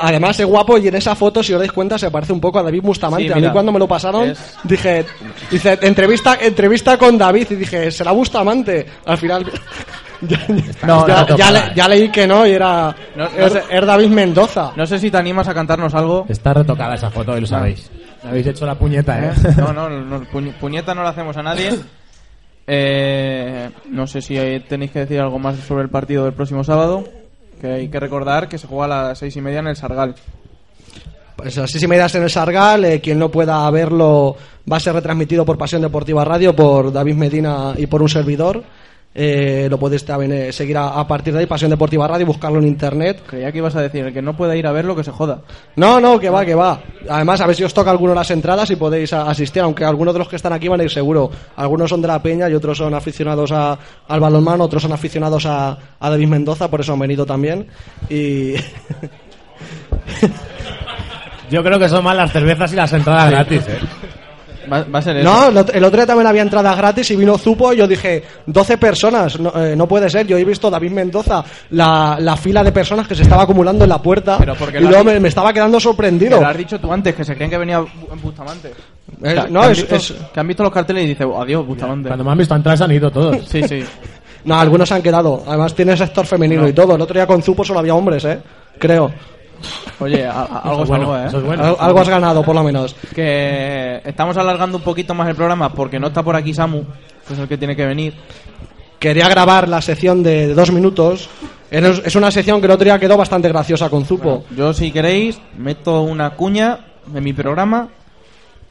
Además es guapo y en esa foto, si os dais cuenta, se parece un poco a David Bustamante. Sí, a mí cuando me lo pasaron, es- dije, dice, entrevista, entrevista con David y dije, será Bustamante. Al final, ya, No, ya- no, ya le- ya leí que no y era, No, no era, sé- era David Mendoza. No sé si te animas a cantarnos algo. Está retocada esa foto y lo sabéis. Me habéis hecho la puñeta, ¿eh? No, no, no, puñ- puñeta no la hacemos a nadie. Eh, no sé si tenéis que decir algo más sobre el partido del próximo sábado. Que hay que recordar que se juega a las seis y media en el Sargal. Pues así si me das en el Sargal, eh, quien no pueda verlo va a ser retransmitido por Pasión Deportiva Radio, por David Medina y por un servidor. Eh, lo podéis también eh, seguir a, a partir de ahí, Pasión Deportiva Radio, buscarlo en internet. Creía que ibas a decir, el que no pueda ir a verlo, que se joda. No, no, que va, que va. Además, a ver si os toca alguno las entradas y podéis a- asistir, aunque algunos de los que están aquí van a ir seguro. Algunos son de la Peña y otros son aficionados a- al balonmano, otros son aficionados a, a David Mendoza, por eso han venido también. Y Yo creo que son más las cervezas y las entradas gratis, ¿eh? Va, va a ser eso. No, el ot- el otro día también había entradas gratis y vino Zupo y yo dije, 12 personas, no, eh, no puede ser. Yo he visto David Mendoza, la, la fila de personas que se estaba acumulando en la puerta Pero porque y luego me, estaba quedando sorprendido. Lo has dicho tú antes, que se creen que venía Bu- en Bustamante. Eh, Que- no, que han es- visto, es- que han visto los carteles y dice adiós, Bustamante. Cuando me han visto entrar se han ido todos. Sí, sí. No, algunos han quedado. Además tiene sector femenino y todo. El otro día con Zupo solo había hombres, ¿eh? Creo. Oye, a- a- algo es bueno, algo, ¿eh? eso es bueno. Al- algo has ganado, por lo menos. Que estamos alargando un poquito más el programa porque no está por aquí Samu, que es el que tiene que venir. Quería grabar la sección de dos minutos. Es es una sección que el otro día quedó bastante graciosa con Zupo. Yo, si queréis, meto una cuña en mi programa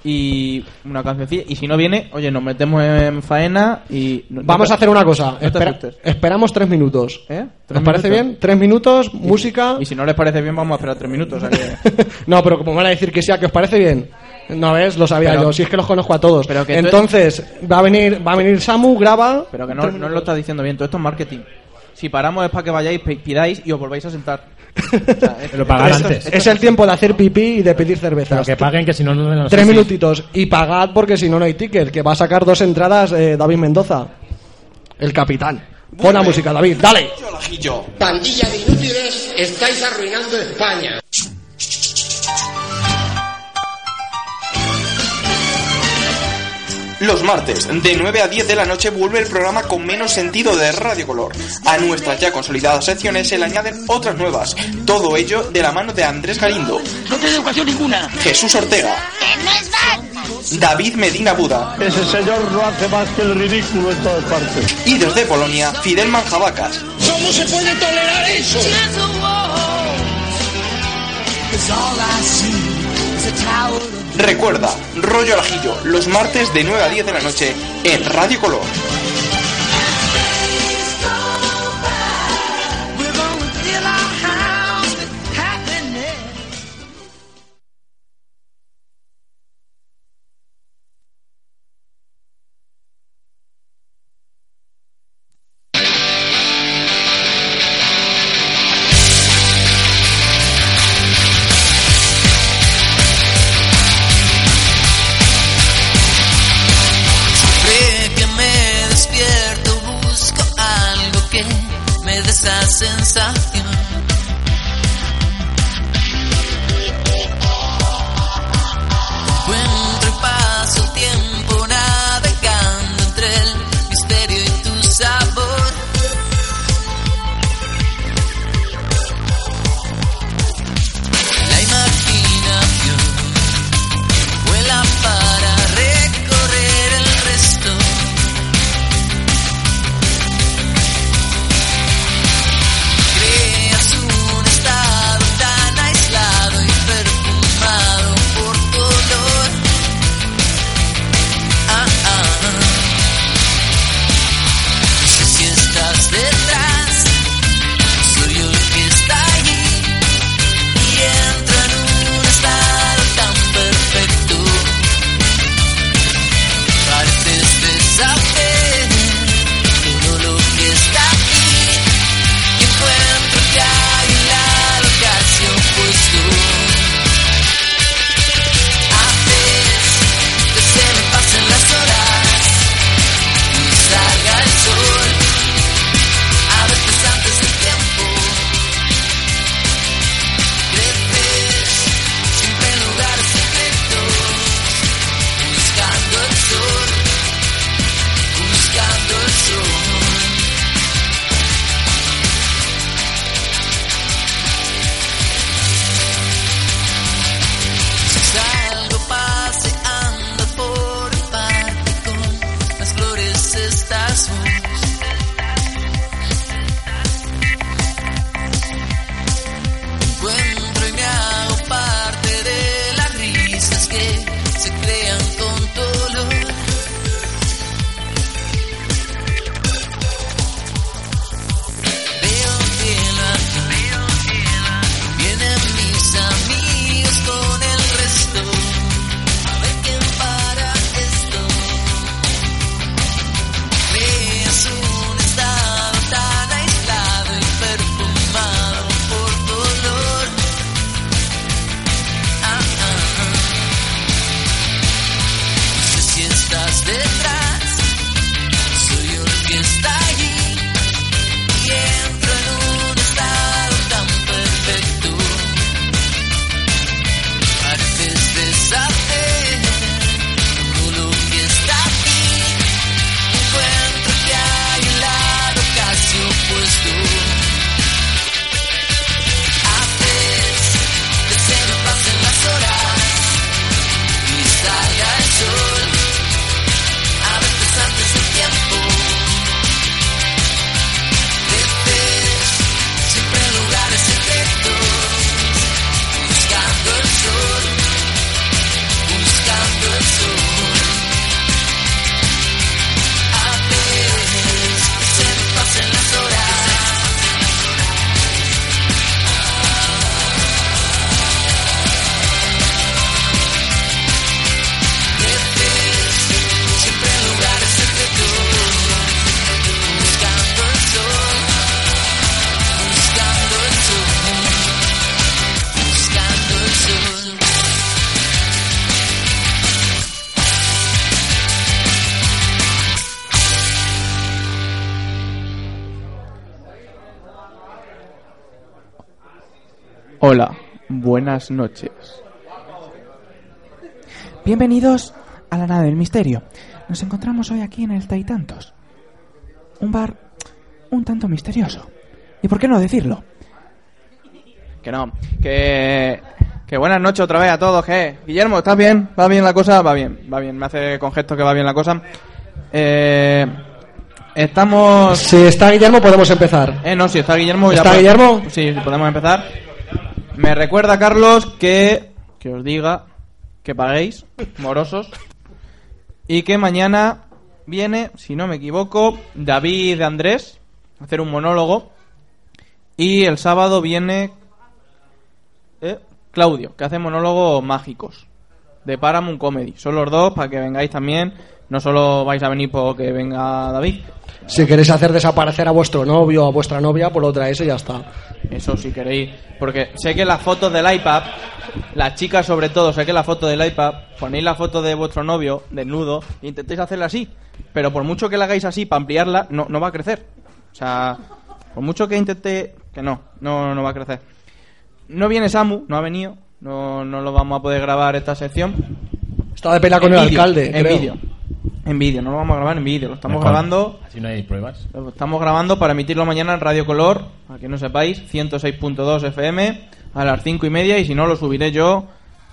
y una cancioncilla. Y si no viene, oye, nos metemos en faena y... Vamos a hacer una cosa. no te Espera- asustes. esperamos tres minutos. ¿Eh? ¿Os ¿Tres parece minutos? bien? Tres minutos, música. Y si no les parece bien, vamos a esperar tres minutos. o sea que- no, pero como van a decir que sí, ¿a que os parece bien? No ves, lo sabía Pero- yo. Si es que los conozco a todos. Pero que tú- Entonces, va a venir, va a venir Samu, graba. Pero que no, no lo estás diciendo bien, todo esto es marketing. Si paramos es para que vayáis, pidáis y os volváis a sentar. O sea, es- Pero pagar esto- antes. Es el tiempo de hacer pipí y de pedir cervezas. Pero que paguen, que si no, no no sé Tres minutitos. Y pagad porque si no, no hay ticket. Que va a sacar dos entradas eh, David Mendoza. El capitán. Pon la música, David. Dale. Pandilla de inútiles, estáis arruinando España. Los martes, de 9 a 10 de la noche, vuelve el programa con menos sentido de Radio Color. A nuestras ya consolidadas secciones se le añaden otras nuevas. Todo ello de la mano de Andrés Galindo. No tiene educación ninguna. Jesús Ortega. David Medina Buda. Ese señor no hace más que el ridículo en todas partes. Y desde Polonia, Fidel Manjabacas. ¿Cómo se puede tolerar eso? Recuerda, rollo al ajillo, los martes de 9 a 10 de la noche en Radio Color. Buenas noches. Bienvenidos a la nave del misterio. Nos encontramos hoy aquí en el Taitantos. Un bar un tanto misterioso. ¿Y por qué no decirlo? Que no, que... Que buenas noches otra vez a todos, ¿qué? Guillermo, ¿estás bien? ¿Va bien la cosa? Va bien, va bien. Me hace con gesto que va bien la cosa. Eh... Estamos... Si está Guillermo, podemos empezar. Eh, no, si está Guillermo... ya ¿Está Guillermo? Sí, sí, podemos empezar. Me recuerda, Carlos, que... Que os diga que paguéis, morosos. Y que mañana viene, si no me equivoco, David Andrés a hacer un monólogo. Y el sábado viene eh, Claudio, que hace monólogos mágicos de Paramount Comedy. Son los dos para que vengáis también. No solo vais a venir porque venga David. Si queréis hacer desaparecer a vuestro novio o a vuestra novia, pues lo traéis y ya está. Eso si queréis. Porque sé que las fotos del iPad, las chicas sobre todo, sé que la foto del iPad, ponéis la foto de vuestro novio desnudo e intentéis hacerla así. Pero por mucho que la hagáis así para ampliarla, no, no va a crecer. O sea, por mucho que intente, que no, no, no va a crecer. No viene Samu, no ha venido. No, no lo vamos a poder grabar esta sección. Está de pelea con En el vídeo, alcalde, En creo. vídeo. En vídeo, no lo vamos a grabar en vídeo, lo estamos Mejor. grabando Así no hay pruebas. lo estamos grabando para emitirlo mañana en Radio Color, a que no sepáis, 106.2 FM a las 5 y media y si no lo subiré yo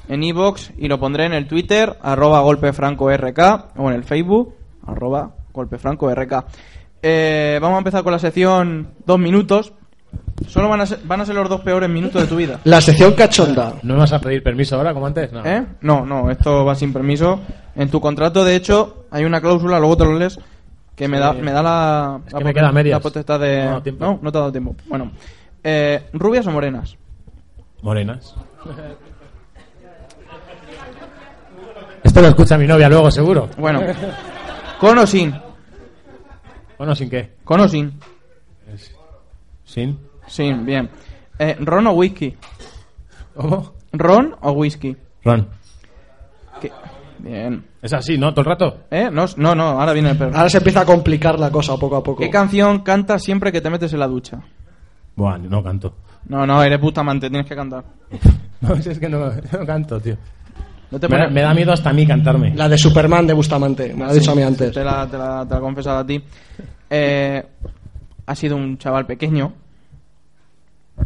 en iVoox y lo pondré en el Twitter, arroba golpefrancork o en el Facebook, arroba golpefrancork. Eh, vamos a empezar con la sección dos minutos. Solo van a, ser, van a ser los dos peores minutos de tu vida. La sección cachonda. ¿No me vas a pedir permiso ahora como antes? No. ¿Eh? No, no, esto va sin permiso. En tu contrato, de hecho, hay una cláusula, luego te lo lees, que me Sí. da, me da la, Es la que me queda a medias. la potestad de... No. No, no te ha dado tiempo. Bueno, eh, ¿rubias o morenas? Morenas. Esto lo escucha mi novia luego, seguro. Bueno, ¿con o sin? Bueno, ¿sin qué? ¿Con o sin? ¿Sin? Sin, bien. Eh, ¿Ron o whisky? ¿Cómo? ¿Ron o whisky? Ron. ¿Qué? Bien. Es así, ¿no? Todo el rato. ¿Eh? No, no, no, ahora viene el perro. Ahora se empieza a complicar la cosa poco a poco. ¿Qué canción cantas siempre que te metes en la ducha? Buah, no canto. No, no, eres Bustamante, tienes que cantar. No, si es que no, no canto, tío. No te Me, da- pones- me da miedo hasta a mí cantarme. La de Superman de Bustamante, me lo ha dicho a mí antes. Te la, te la, te la he confesado a ti. Eh, ha sido un chaval pequeño.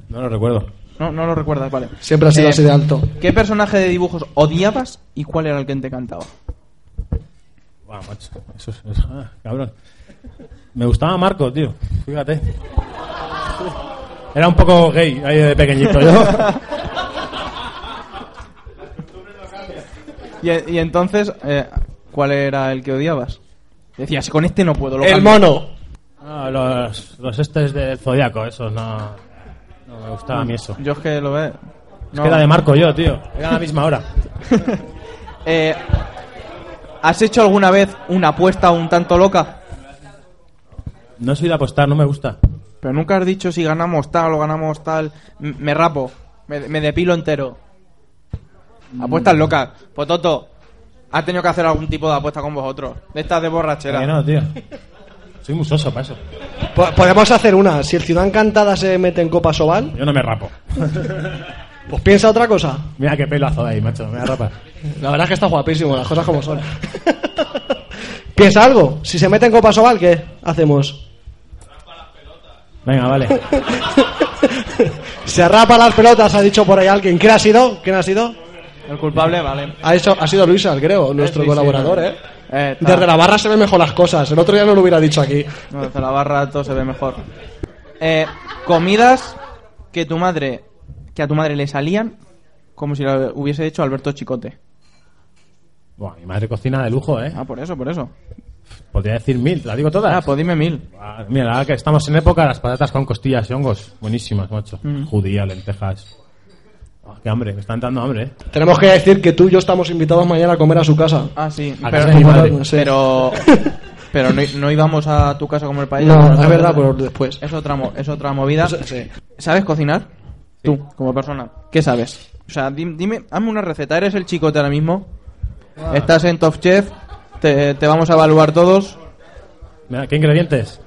No lo recuerdo. No, no lo recuerdas, vale. Siempre ha sido Eh, así de alto. ¿Qué personaje de dibujos odiabas y cuál era el que te encantaba? Buah, macho. Eso es. eso- ah, cabrón. Me gustaba Marco, tío. Fíjate. Era un poco gay ahí de pequeñito yo. Y, y entonces, eh, ¿cuál era el que odiabas? Decías, con este no puedo. Lo El cambio". mono. Ah, los, los estes del Zodiaco, esos no. Me gustaba a mí eso. Yo es que lo veo. Es que era de Marco yo, tío. Era a la misma hora. Eh, ¿Has hecho alguna vez una apuesta un tanto loca? No soy de apostar, no me gusta. Pero nunca has dicho si ganamos tal o ganamos tal. M- Me rapo, me, me depilo entero. Apuestas locas. Pues Toto, has tenido que hacer algún tipo de apuesta con vosotros. De estas de borrachera. Que no, tío. Soy muy soso para eso. Po- Podemos hacer una. Si el Ciudad Encantada se mete en Copa Sobal, Yo no me rapo. pues piensa otra cosa. Mira qué pelazo de ahí, macho. Me voy a rapar. La verdad es que está guapísimo, las cosas como son. piensa algo. Si se mete en Copa Sobal, ¿qué hacemos? Venga, vale. Se rapa las pelotas, ha dicho por ahí alguien. ¿Quién ha sido? ¿Quién ha sido? El culpable, vale. Ha, hecho, ha sido Luisa, creo, nuestro sí, sí, colaborador. ¿eh? Eh, Desde la barra se ven mejor las cosas. El otro día no lo hubiera dicho aquí. No, desde la barra todo se ve mejor. Eh, comidas que tu madre, que a tu madre le salían como si lo hubiese hecho Alberto Chicote. Buah, mi madre cocina de lujo, ¿eh? Ah, por eso, por eso. Podría decir mil, ¿la digo todas? Ah, pues dime mil. Ah, Mira, ahora que estamos en época, las patatas con costillas y hongos. Buenísimas, macho. Mm. Judía, lentejas. Ah, qué hambre, me están dando hambre, ¿eh? Tenemos que decir que tú y yo estamos invitados mañana a comer a su casa. Ah, sí. A Pero, casa de mi madre. Sí. pero, pero no, no íbamos a tu casa como el país. No, es verdad, pero después. Es otra, es otra movida. Sí. ¿Sabes cocinar? Tú, como persona. ¿Qué sabes? O sea, dim- dime, hazme una receta. ¿Eres el chicote ahora mismo? Ah. Estás en Top Chef. Te, te vamos a evaluar todos. Mira, ¿qué ingredientes?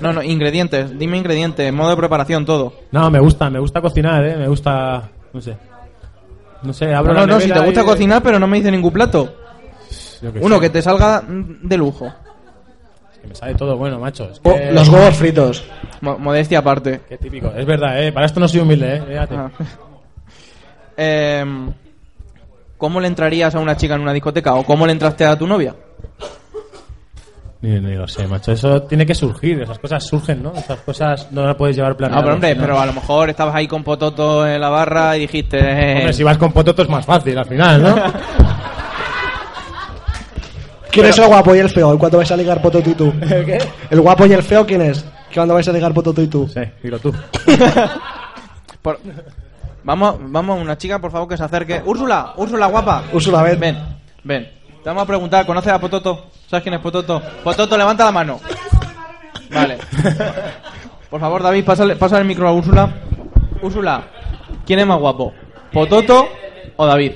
No, no, ingredientes. Dime ingredientes, modo de preparación, todo. No, me gusta, me gusta cocinar, ¿eh? Me gusta No sé. No sé, abro No, la no, no, si te gusta y- cocinar, pero no me dice ningún plato. Yo qué Uno sé. que te salga mm, de lujo. Que me sale todo bueno, macho. Es Oh, los huevos fritos. Mo- modestia aparte. Qué típico. Es verdad, ¿eh? Para esto no soy humilde, ¿eh? Fíjate. Ah. Em, ¿Cómo le entrarías a una chica en una discoteca? ¿O cómo le entraste a tu novia? Ni, ni lo sé, macho. Eso tiene que surgir. Esas cosas surgen, ¿no? Esas cosas no las puedes llevar No, planeadas. pero hombre, ¿no? pero a lo mejor estabas ahí con Pototo en la barra y dijiste... eh, Hombre, si vas con pototo es más fácil al final, ¿no? ¿Quién es el guapo y el feo? ¿En cuánto vais a ligar Pototo y tú? ¿El qué? ¿El guapo y el feo quién es? ¿Qué cuándo vais a ligar Pototo y tú? Sí, dilo tú. por- Vamos, vamos, una chica, por favor, que se acerque. Úrsula, Úrsula, guapa. Úrsula, ven. Ven, ven. Te vamos a preguntar, ¿conoces a Pototo? ¿Sabes quién es Pototo? Pototo, levanta la mano. Vale. Por favor, David, pásale, pásale el micro a Úrsula. Úrsula, ¿quién es más guapo? ¿Pototo o David?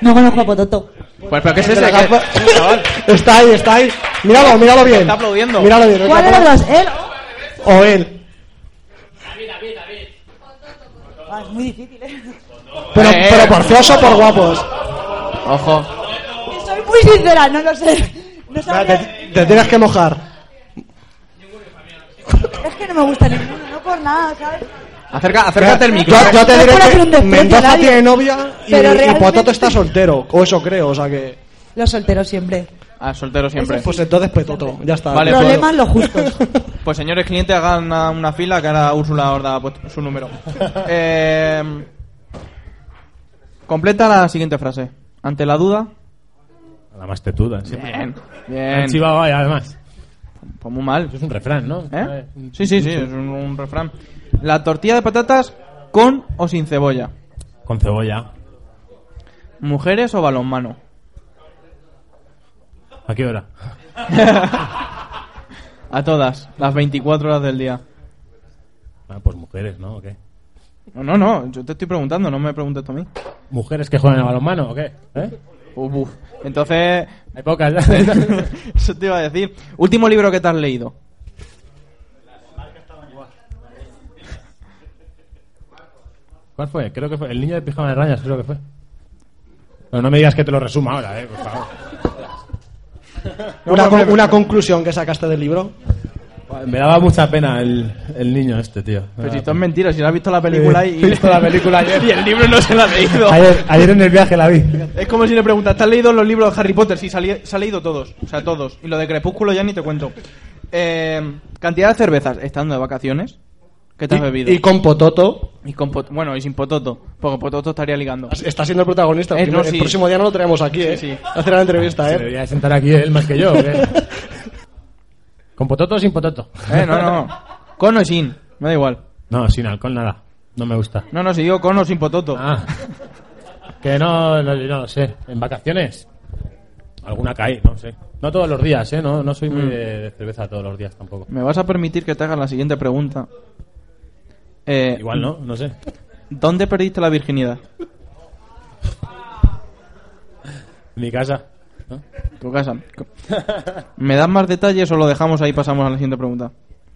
No conozco a Pototo. Pues, ¿pero qué es ese? Está ahí, está ahí. Míralo, míralo bien. Está aplaudiendo. Míralo bien. ¿Cuál de los dos? ¿Él? O él. Ah, es muy difícil, ¿eh? Pero, Eh, pero por feos o por guapos. Ojo. Soy muy sincera, no lo sé. No Te, te tienes que mojar. Es que no me gusta ninguno, no por nada, ¿sabes? Acerca, acércate el micro. Yo, yo te No es diré por hacer un que desprecio Mendoza tiene novia y, pero y realmente- está soltero. O eso creo, o sea que. Los solteros siempre. Ah, soltero siempre. Pues entonces Pototo, ya está. Vale, Problemas los justos. Pues señores clientes, hagan una, una fila que ahora Úrsula os da pues, su número. Eh, completa la siguiente frase. Ante la duda. La más tetuda, sí. Bien, bien. chivado ahí, además. Pues muy mal. Eso es un refrán, ¿no? ¿Eh? Sí, sí, sí, es un, un refrán. La tortilla de patatas con o sin cebolla. Con cebolla. Mujeres o balonmano. ¿A qué hora? A todas, las 24 horas del día. Ah, pues mujeres, ¿no? ¿O qué? No, no, no, yo te estoy preguntando, no me preguntes tú a mí. ¿Mujeres que juegan a balonmano o qué? ¿Eh? Uf, uf. Entonces, Hay pocas eso te iba a decir. Último libro que te has leído. ¿Cuál fue? Creo que fue. El niño de pijama de rayas, creo que fue. Pero no me digas que te lo resuma ahora, ¿eh? Por favor. Una, con- una conclusión que sacaste del libro. Me daba mucha pena el, el niño este, tío. Me Pero si esto es mentira, si no has visto la película y... He visto la película ayer. y el libro no se lo ha leído. Ayer, ayer en el viaje la vi. Es como si le preguntas, ¿te has leído los libros de Harry Potter? Sí, se ha, li- se ha leído todos. O sea, todos. Y lo de Crepúsculo ya ni te cuento. Eh, cantidad de cervezas estando de vacaciones. ¿Qué te has bebido? Y, y con Pototo. Y con pot- bueno, y sin Pototo. Porque Pototo estaría ligando. Está siendo el protagonista. Eh, El, no, el sí. próximo día no lo traemos aquí, ¿eh? Sí, sí. Hacer la entrevista, Se ¿eh? debería de sentar aquí él más que yo. ¿o qué? ¿Con pototo o sin pototo? Eh, no, no. Con o sin. Me da igual. No, sin alcohol nada. No me gusta. No, no, si digo con o sin Pototo. Ah. Que no, no, no sé. ¿En vacaciones? Alguna cae, no sé. No todos los días, ¿eh? No, no soy muy Mm. de, de cerveza todos los días tampoco. ¿Me vas a permitir que te haga la siguiente pregunta? Eh, Igual no, no sé. ¿Dónde perdiste la virginidad? En mi casa. Tu casa. ¿Me das más detalles o lo dejamos ahí y pasamos a la siguiente pregunta?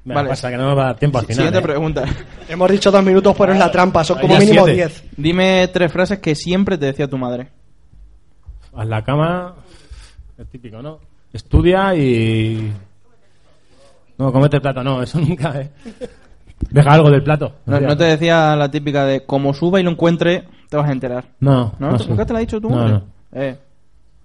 Venga, pasa que no me va a dar tiempo al final. Siguiente ¿eh? pregunta. Hemos dicho dos minutos, pero es la trampa. Son como mínimo siete. diez. Dime tres frases que siempre te decía tu madre. Haz la cama. Es típico, ¿no? Estudia y. No, comete el plato, no, eso nunca, ¿eh? Deja algo del plato. No, no te decía la típica de como suba y lo encuentre, te vas a enterar. No, ¿No? no ¿Nunca te la ha dicho tu No, madre? no. Eh,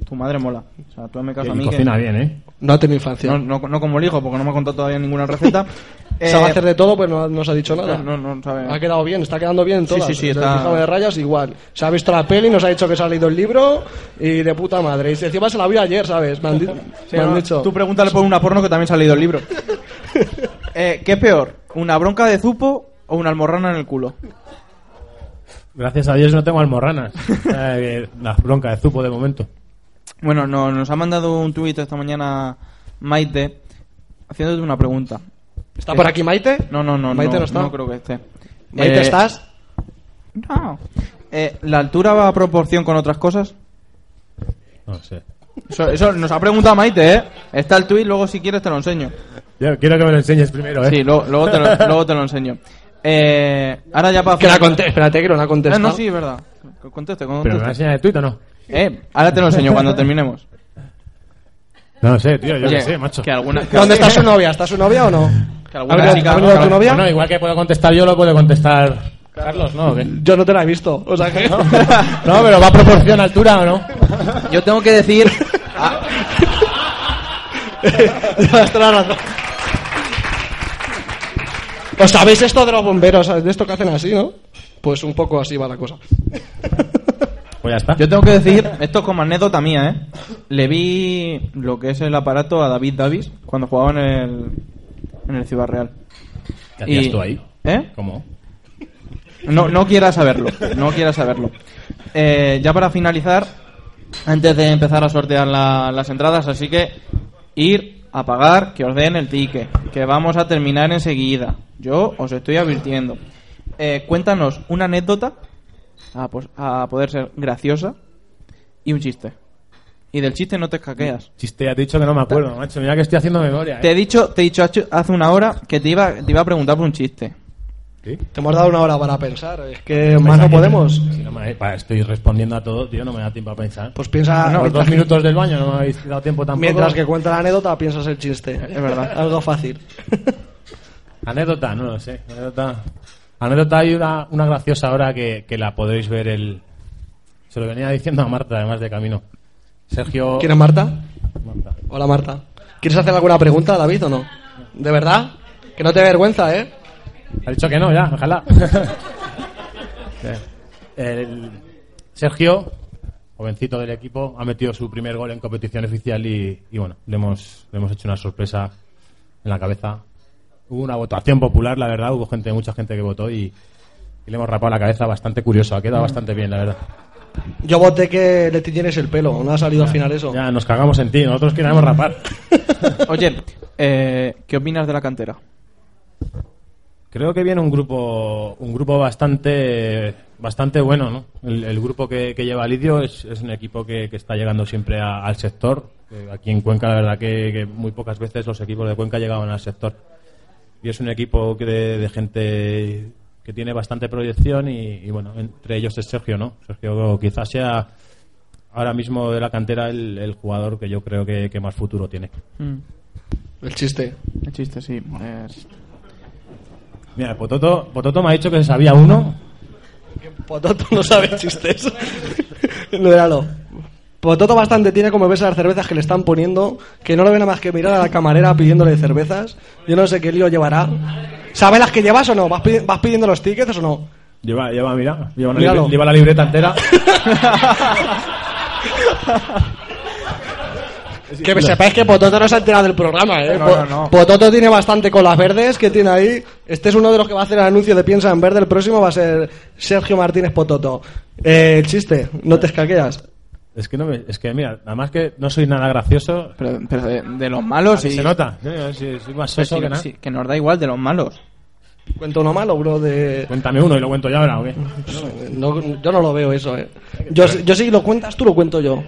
tu madre mola. O sea, tú me caso a mí. que- cocina bien, ¿eh? No ha tenido infancia. No, no, no como el hijo, porque no me ha contado todavía ninguna receta. Sabe Eh, hacer de todo, pero no nos ha dicho nada. No, no, no sabe. Ha quedado bien, está quedando bien en Sí, todas. sí, sí, El está- pijama de rayas igual. Se ha visto la peli, nos ha dicho que se ha leído el libro y de puta madre. Y encima se la vio ayer, ¿sabes? Me han, di- Sí, me han no, dicho. Tú pregúntale por una porno que también se ha leído el libro. eh, ¿Qué es peor? ¿Una bronca de zupo o una almorrana en el culo? Gracias a Dios no tengo almorranas. Eh, la bronca de zupo de momento. Bueno, no, nos ha mandado un tuit esta mañana Maite haciéndote una pregunta. ¿Está por aquí Maite? No, no, no. Maite no, no está. no creo que esté. Maite, Eh, ¿estás? No. Eh, ¿La altura va a proporción con otras cosas? No sé. Eso, eso nos ha preguntado Maite, ¿eh? Está el tuit, luego si quieres te lo enseño. Yo quiero que me lo enseñes primero, ¿eh? Sí, luego, luego, te, lo, luego te lo enseño. Eh, ahora ya para Que la conté, espérate que no la ha contestado. Eh, no, sí, es verdad. Conteste, ¿Pero me conteste. va a enseñar el tuit o no? Eh, ahora te lo enseño cuando terminemos. No lo sé, tío, yo Oye, qué sé, macho. que alguna- que- ¿Dónde está su novia? ¿Está su novia o no? Que ¿Ha alguna venido, chica- ha venido tu novia? Bueno, igual que puedo contestar yo, lo puede contestar Carlos, ¿no? ¿O qué? Yo no te la he visto, o sea que... No, pero va a proporción altura o no. Yo tengo que decir. Llevas toda la razón. ¿Os sabéis esto de los bomberos? De esto que hacen así, ¿no? Pues un poco así va la cosa. Pues ya está. Yo tengo que decir, esto como anécdota mía, ¿eh? Le vi lo que es el aparato a David Davis cuando jugaba en el, en el Ciudad Real. ¿Qué hacías Y- tú ahí? ¿Eh? ¿Cómo? No, no quieras saberlo, no quieras saberlo. Eh, ya para finalizar, antes de empezar a sortear la- las entradas, así que ir a pagar, que os den el ticket, que vamos a terminar enseguida. Yo os estoy advirtiendo. Eh, cuéntanos una anécdota, a, pos- a poder ser graciosa, y un chiste. Y del chiste no te escaqueas. Chiste, ya te he dicho que no me acuerdo, macho. Mira que estoy haciendo memoria. ¿eh? Te he dicho, te he dicho hace- una hora que te iba, te iba a preguntar por un chiste. Te hemos dado una hora para pensar. Es que más no podemos. Si no me- pa, estoy respondiendo a todo, tío, no me da tiempo a pensar. Pues piensa... Los mientras dos que- minutos del baño no me habéis dado tiempo tampoco. Mientras que cuenta la anécdota, piensas el chiste. Es verdad. Algo fácil. Anécdota, no lo sé. Anécdota, anécdota hay una, una graciosa ahora que, que la podréis ver el... Se lo venía diciendo a Marta, además de camino. Sergio... ¿Quién es Marta? Marta. Hola, Marta. ¿Quieres hacer alguna pregunta, David, o no? ¿De verdad? Que no te vergüenza, ¿eh? Ha dicho que no, ya, ojalá. El Sergio, jovencito del equipo, ha metido su primer gol en competición oficial y, y bueno, le hemos, le hemos hecho una sorpresa en la cabeza. Hubo una votación popular, la verdad, hubo gente, mucha gente que votó y, y le hemos rapado la cabeza bastante curioso, ha quedado bastante bien, la verdad. Yo voté que le tiñes el pelo. No ha salido al final eso. Ya, nos cagamos en ti, nosotros queremos rapar. Oye, eh, ¿qué opinas de la cantera? Creo que viene un grupo un grupo bastante bastante bueno, ¿no? El, el grupo que, que lleva Lidio es, es un equipo que, que está llegando siempre a- al sector. Eh, Aquí en Cuenca, la verdad que, que muy pocas veces los equipos de Cuenca llegaban al sector. Y es un equipo que de, de gente que tiene bastante proyección y, y, bueno, entre ellos es Sergio, ¿no? Sergio quizás sea ahora mismo de la cantera el, el jugador que yo creo que, que más futuro tiene. El chiste. El chiste, sí. es- Mira, Pototo, Pototo me ha dicho que sabía uno Pototo no sabe chistes. no era lo. Pototo bastante tiene como ves a las cervezas que le están poniendo, que no lo ve nada más que mirar a la camarera pidiéndole cervezas. Yo no sé qué lío llevará. ¿Sabe las que llevas o no? ¿Vas, pidi- vas pidiendo los tickets o no? Lleva, lleva, mira, lleva, una Míralo. libre- lleva la libreta entera. Que sepáis que Pototo no se ha enterado del programa, ¿eh? No, Po- no, no. Pototo tiene bastante con las verdes que tiene ahí. Este es uno de los que va a hacer el anuncio de Piensa en Verde. El próximo va a ser Sergio Martínez Pototo. Eh, el chiste, no te escaqueas. Es que no me, es que mira, nada más que no soy nada gracioso. Pero, pero de, de los malos, sí. Se nota. Sí, sí, soy más soso sí, que nada. sí, que nos da igual de los malos. Cuento uno malo, bro, de... Cuéntame uno y lo cuento yo ahora, ¿o qué? No, yo no lo veo eso, eh. Yo, yo si lo cuentas tú, lo cuento yo.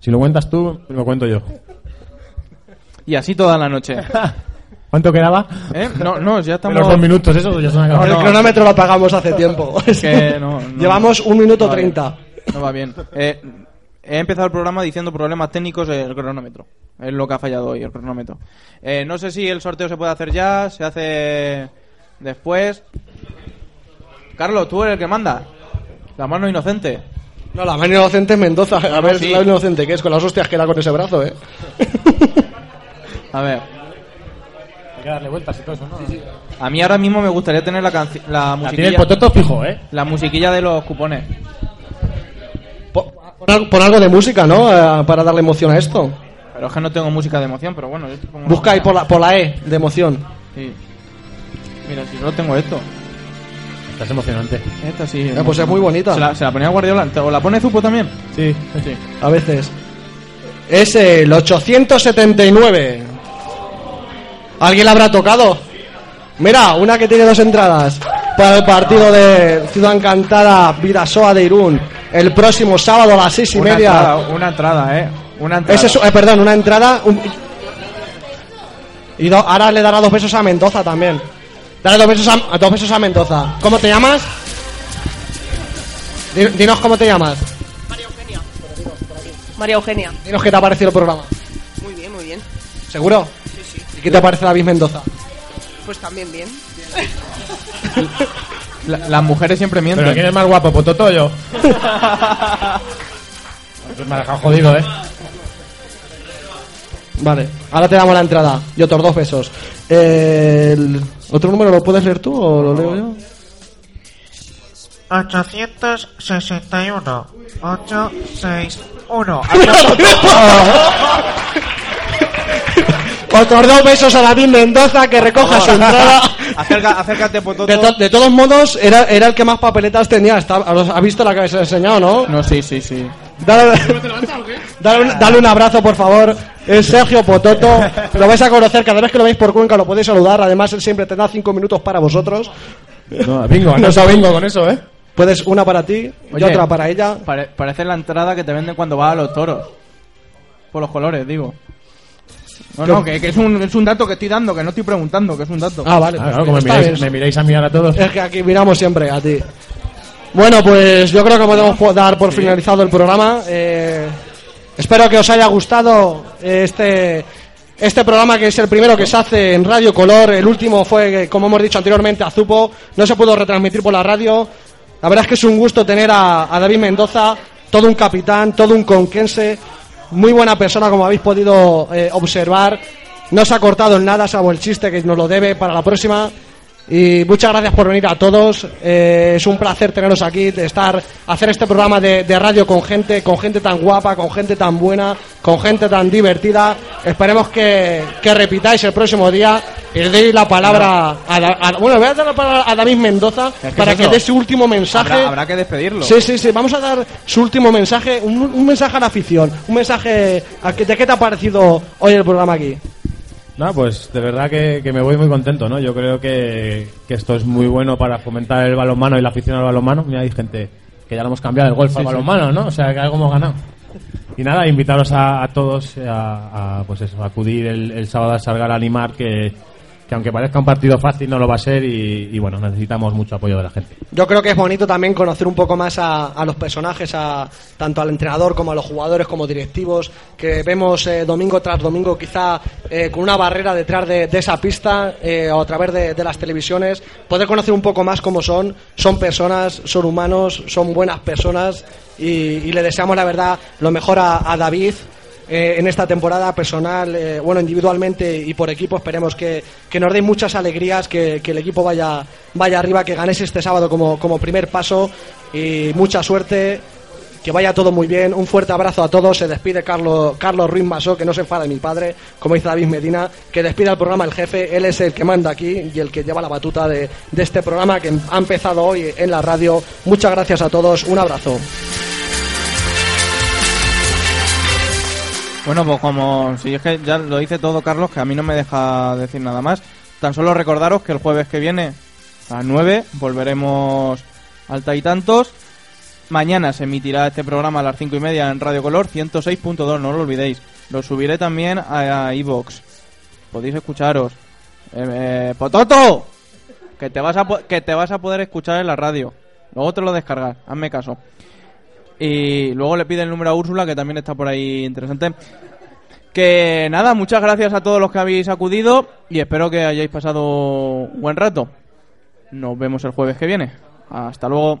Si lo cuentas tú, lo cuento yo. Y así toda la noche. ¿Cuánto quedaba? ¿Eh? No, no, ya estamos... los dos minutos, eso ya una No, el cronómetro lo apagamos hace tiempo. Que no, no. Llevamos un minuto treinta. No va bien. Eh, he empezado el programa diciendo problemas técnicos del cronómetro. Es lo que ha fallado hoy, el cronómetro. Eh, no sé si el sorteo se puede hacer ya, se hace después. Carlos, tú eres el que manda. La mano inocente. No, la mano inocente es Mendoza. A No, ver, sí. la mano inocente, que es con las hostias que da con ese brazo, eh. A ver. Hay que darle vueltas y todo eso, ¿no? A mí ahora mismo me gustaría tener la, la La tiene el musiquilla. pototo fijo, ¿eh? La musiquilla de los cupones. Pon, al- pon algo de música, ¿no? Eh, para darle emoción a esto. Pero es que no tengo música de emoción, pero bueno, Busca ahí por la, por la E, de emoción. Sí. Mira, si solo tengo esto. Esta es emocionante. Esta sí. Eh, pues es muy bonita. Se la, se la ponía Guardiola. ¿O la pone Zupo también? Sí. Sí. A veces. Es el 879. ¿Alguien la habrá tocado? Mira, una que tiene dos entradas para el partido de Ciudad Encantada Vidasoa de Irún el próximo sábado a las seis y Una media. entrada, una entrada, eh. Una entrada. Es, eh, perdón, una entrada. un- y do- ahora le dará dos besos a Mendoza también. Dale dos besos a, dos besos a Mendoza. ¿Cómo te llamas? Di- Dinos cómo te llamas. María Eugenia. Dinos qué te ha parecido el programa. Muy bien, muy bien. ¿Seguro? Sí, sí. ¿Y qué te parece David Mendoza? Pues también bien. La- las mujeres siempre mienten. ¿Pero quién es más guapo, Pototo o yo? Pues me ha dejado jodido, ¿eh? Vale, ahora te damos la entrada y otros dos besos. Eh, el ¿Otro número lo puedes leer tú o lo leo yo? 861 861 Otros dos besos a David Mendoza que recoja su entrada. Acerca- acércate, Pototo. De, to- de todos modos, era, era el que más papeletas tenía. Está, ¿Has visto la que os he enseñado, no? No, sí, sí, sí. Dale, dale un, dale un abrazo, por favor. Es Sergio Pototo. Lo vais a conocer cada vez que lo veis por Cuenca, lo podéis saludar. Además, él siempre tendrá cinco minutos para vosotros. No, bingo, No no sabe- bingo con eso, ¿eh? Puedes una para ti y Oye, otra para ella. pare- parece la entrada que te venden cuando vas a los toros. Por los colores, digo. No, no, que, que es, un, es un dato que estoy dando, que no estoy preguntando, que es un dato. Ah, vale. Ah, claro, como me miráis, bien. me miráis a mirar a todos. Es que aquí miramos siempre a ti. Bueno, pues yo creo que podemos po- dar por finalizado el programa. Eh, espero que os haya gustado este este programa que es el primero que se hace en Radio Color. El último fue, como hemos dicho anteriormente, Azupo. No se pudo retransmitir por la radio. La verdad es que es un gusto tener a, a David Mendoza, todo un capitán, todo un conquense, muy buena persona como habéis podido eh, observar. No se ha cortado en nada, salvo el chiste que nos lo debe para la próxima. Y muchas gracias por venir a todos. Eh, es un placer teneros aquí, de estar, hacer este programa de, radio con gente, con gente tan guapa, con gente tan buena, con gente tan divertida. Esperemos que, repitáis el próximo día le deis la palabra a, Da- a- bueno, voy a dar la palabra a David Mendoza Es que para es que dé su último mensaje. Habrá, habrá que despedirlo. Sí, sí, sí. Vamos a dar su último mensaje, un, un mensaje a la afición, un mensaje a que- de qué te ha parecido hoy el programa aquí. No, pues de verdad que, que me voy muy contento, ¿no? Yo creo que, que esto es muy bueno para fomentar el balonmano y la afición al balonmano. Mira, hay gente que ya lo hemos cambiado el golf al sí. balonmano, ¿no? O sea, que algo hemos ganado. Y nada, invitaros a, a todos a, a, pues eso, a acudir el, el sábado a Sargar a animar, que, que aunque parezca un partido fácil, no lo va a ser y, bueno, necesitamos mucho apoyo de la gente. Yo creo que es bonito también conocer un poco más a, los personajes, a, tanto al entrenador como a los jugadores, como directivos, que vemos eh, domingo tras domingo quizá eh, con una barrera detrás de, esa pista eh, o a través de, las televisiones, poder conocer un poco más cómo son, son personas, son humanos, son buenas personas y, le deseamos la verdad lo mejor a David. Eh, en esta temporada personal, eh, bueno, individualmente y por equipo, esperemos que, que nos deis muchas alegrías, que, que el equipo vaya, vaya arriba, que ganéis este sábado como, como primer paso y mucha suerte, que vaya todo muy bien. Un fuerte abrazo a todos. Se despide Carlos, Carlos Ruiz Masó, que no se enfade mi padre, como dice David Medina, que despida el programa el jefe. Él es el que manda aquí y el que lleva la batuta de, de este programa que ha empezado hoy en la radio. Muchas gracias a todos. Un abrazo. Bueno, pues como si es que ya lo dice todo Carlos, que a mí no me deja decir nada más. Tan solo recordaros que el jueves que viene a las 9 volveremos alta y tantos. Mañana se emitirá este programa a las 5 y media en Radio Color 106.2, no lo olvidéis. Lo subiré también a iBox. Podéis escucharos. Eh, eh, ¡Pototo! Que te, vas a, que te vas a poder escuchar en la radio. Luego te lo descargas, hazme caso. Y luego le pide el número a Úrsula, que también está por ahí interesante. Que nada, muchas gracias a todos los que habéis acudido y espero que hayáis pasado un buen rato. Nos vemos el jueves que viene. Hasta luego.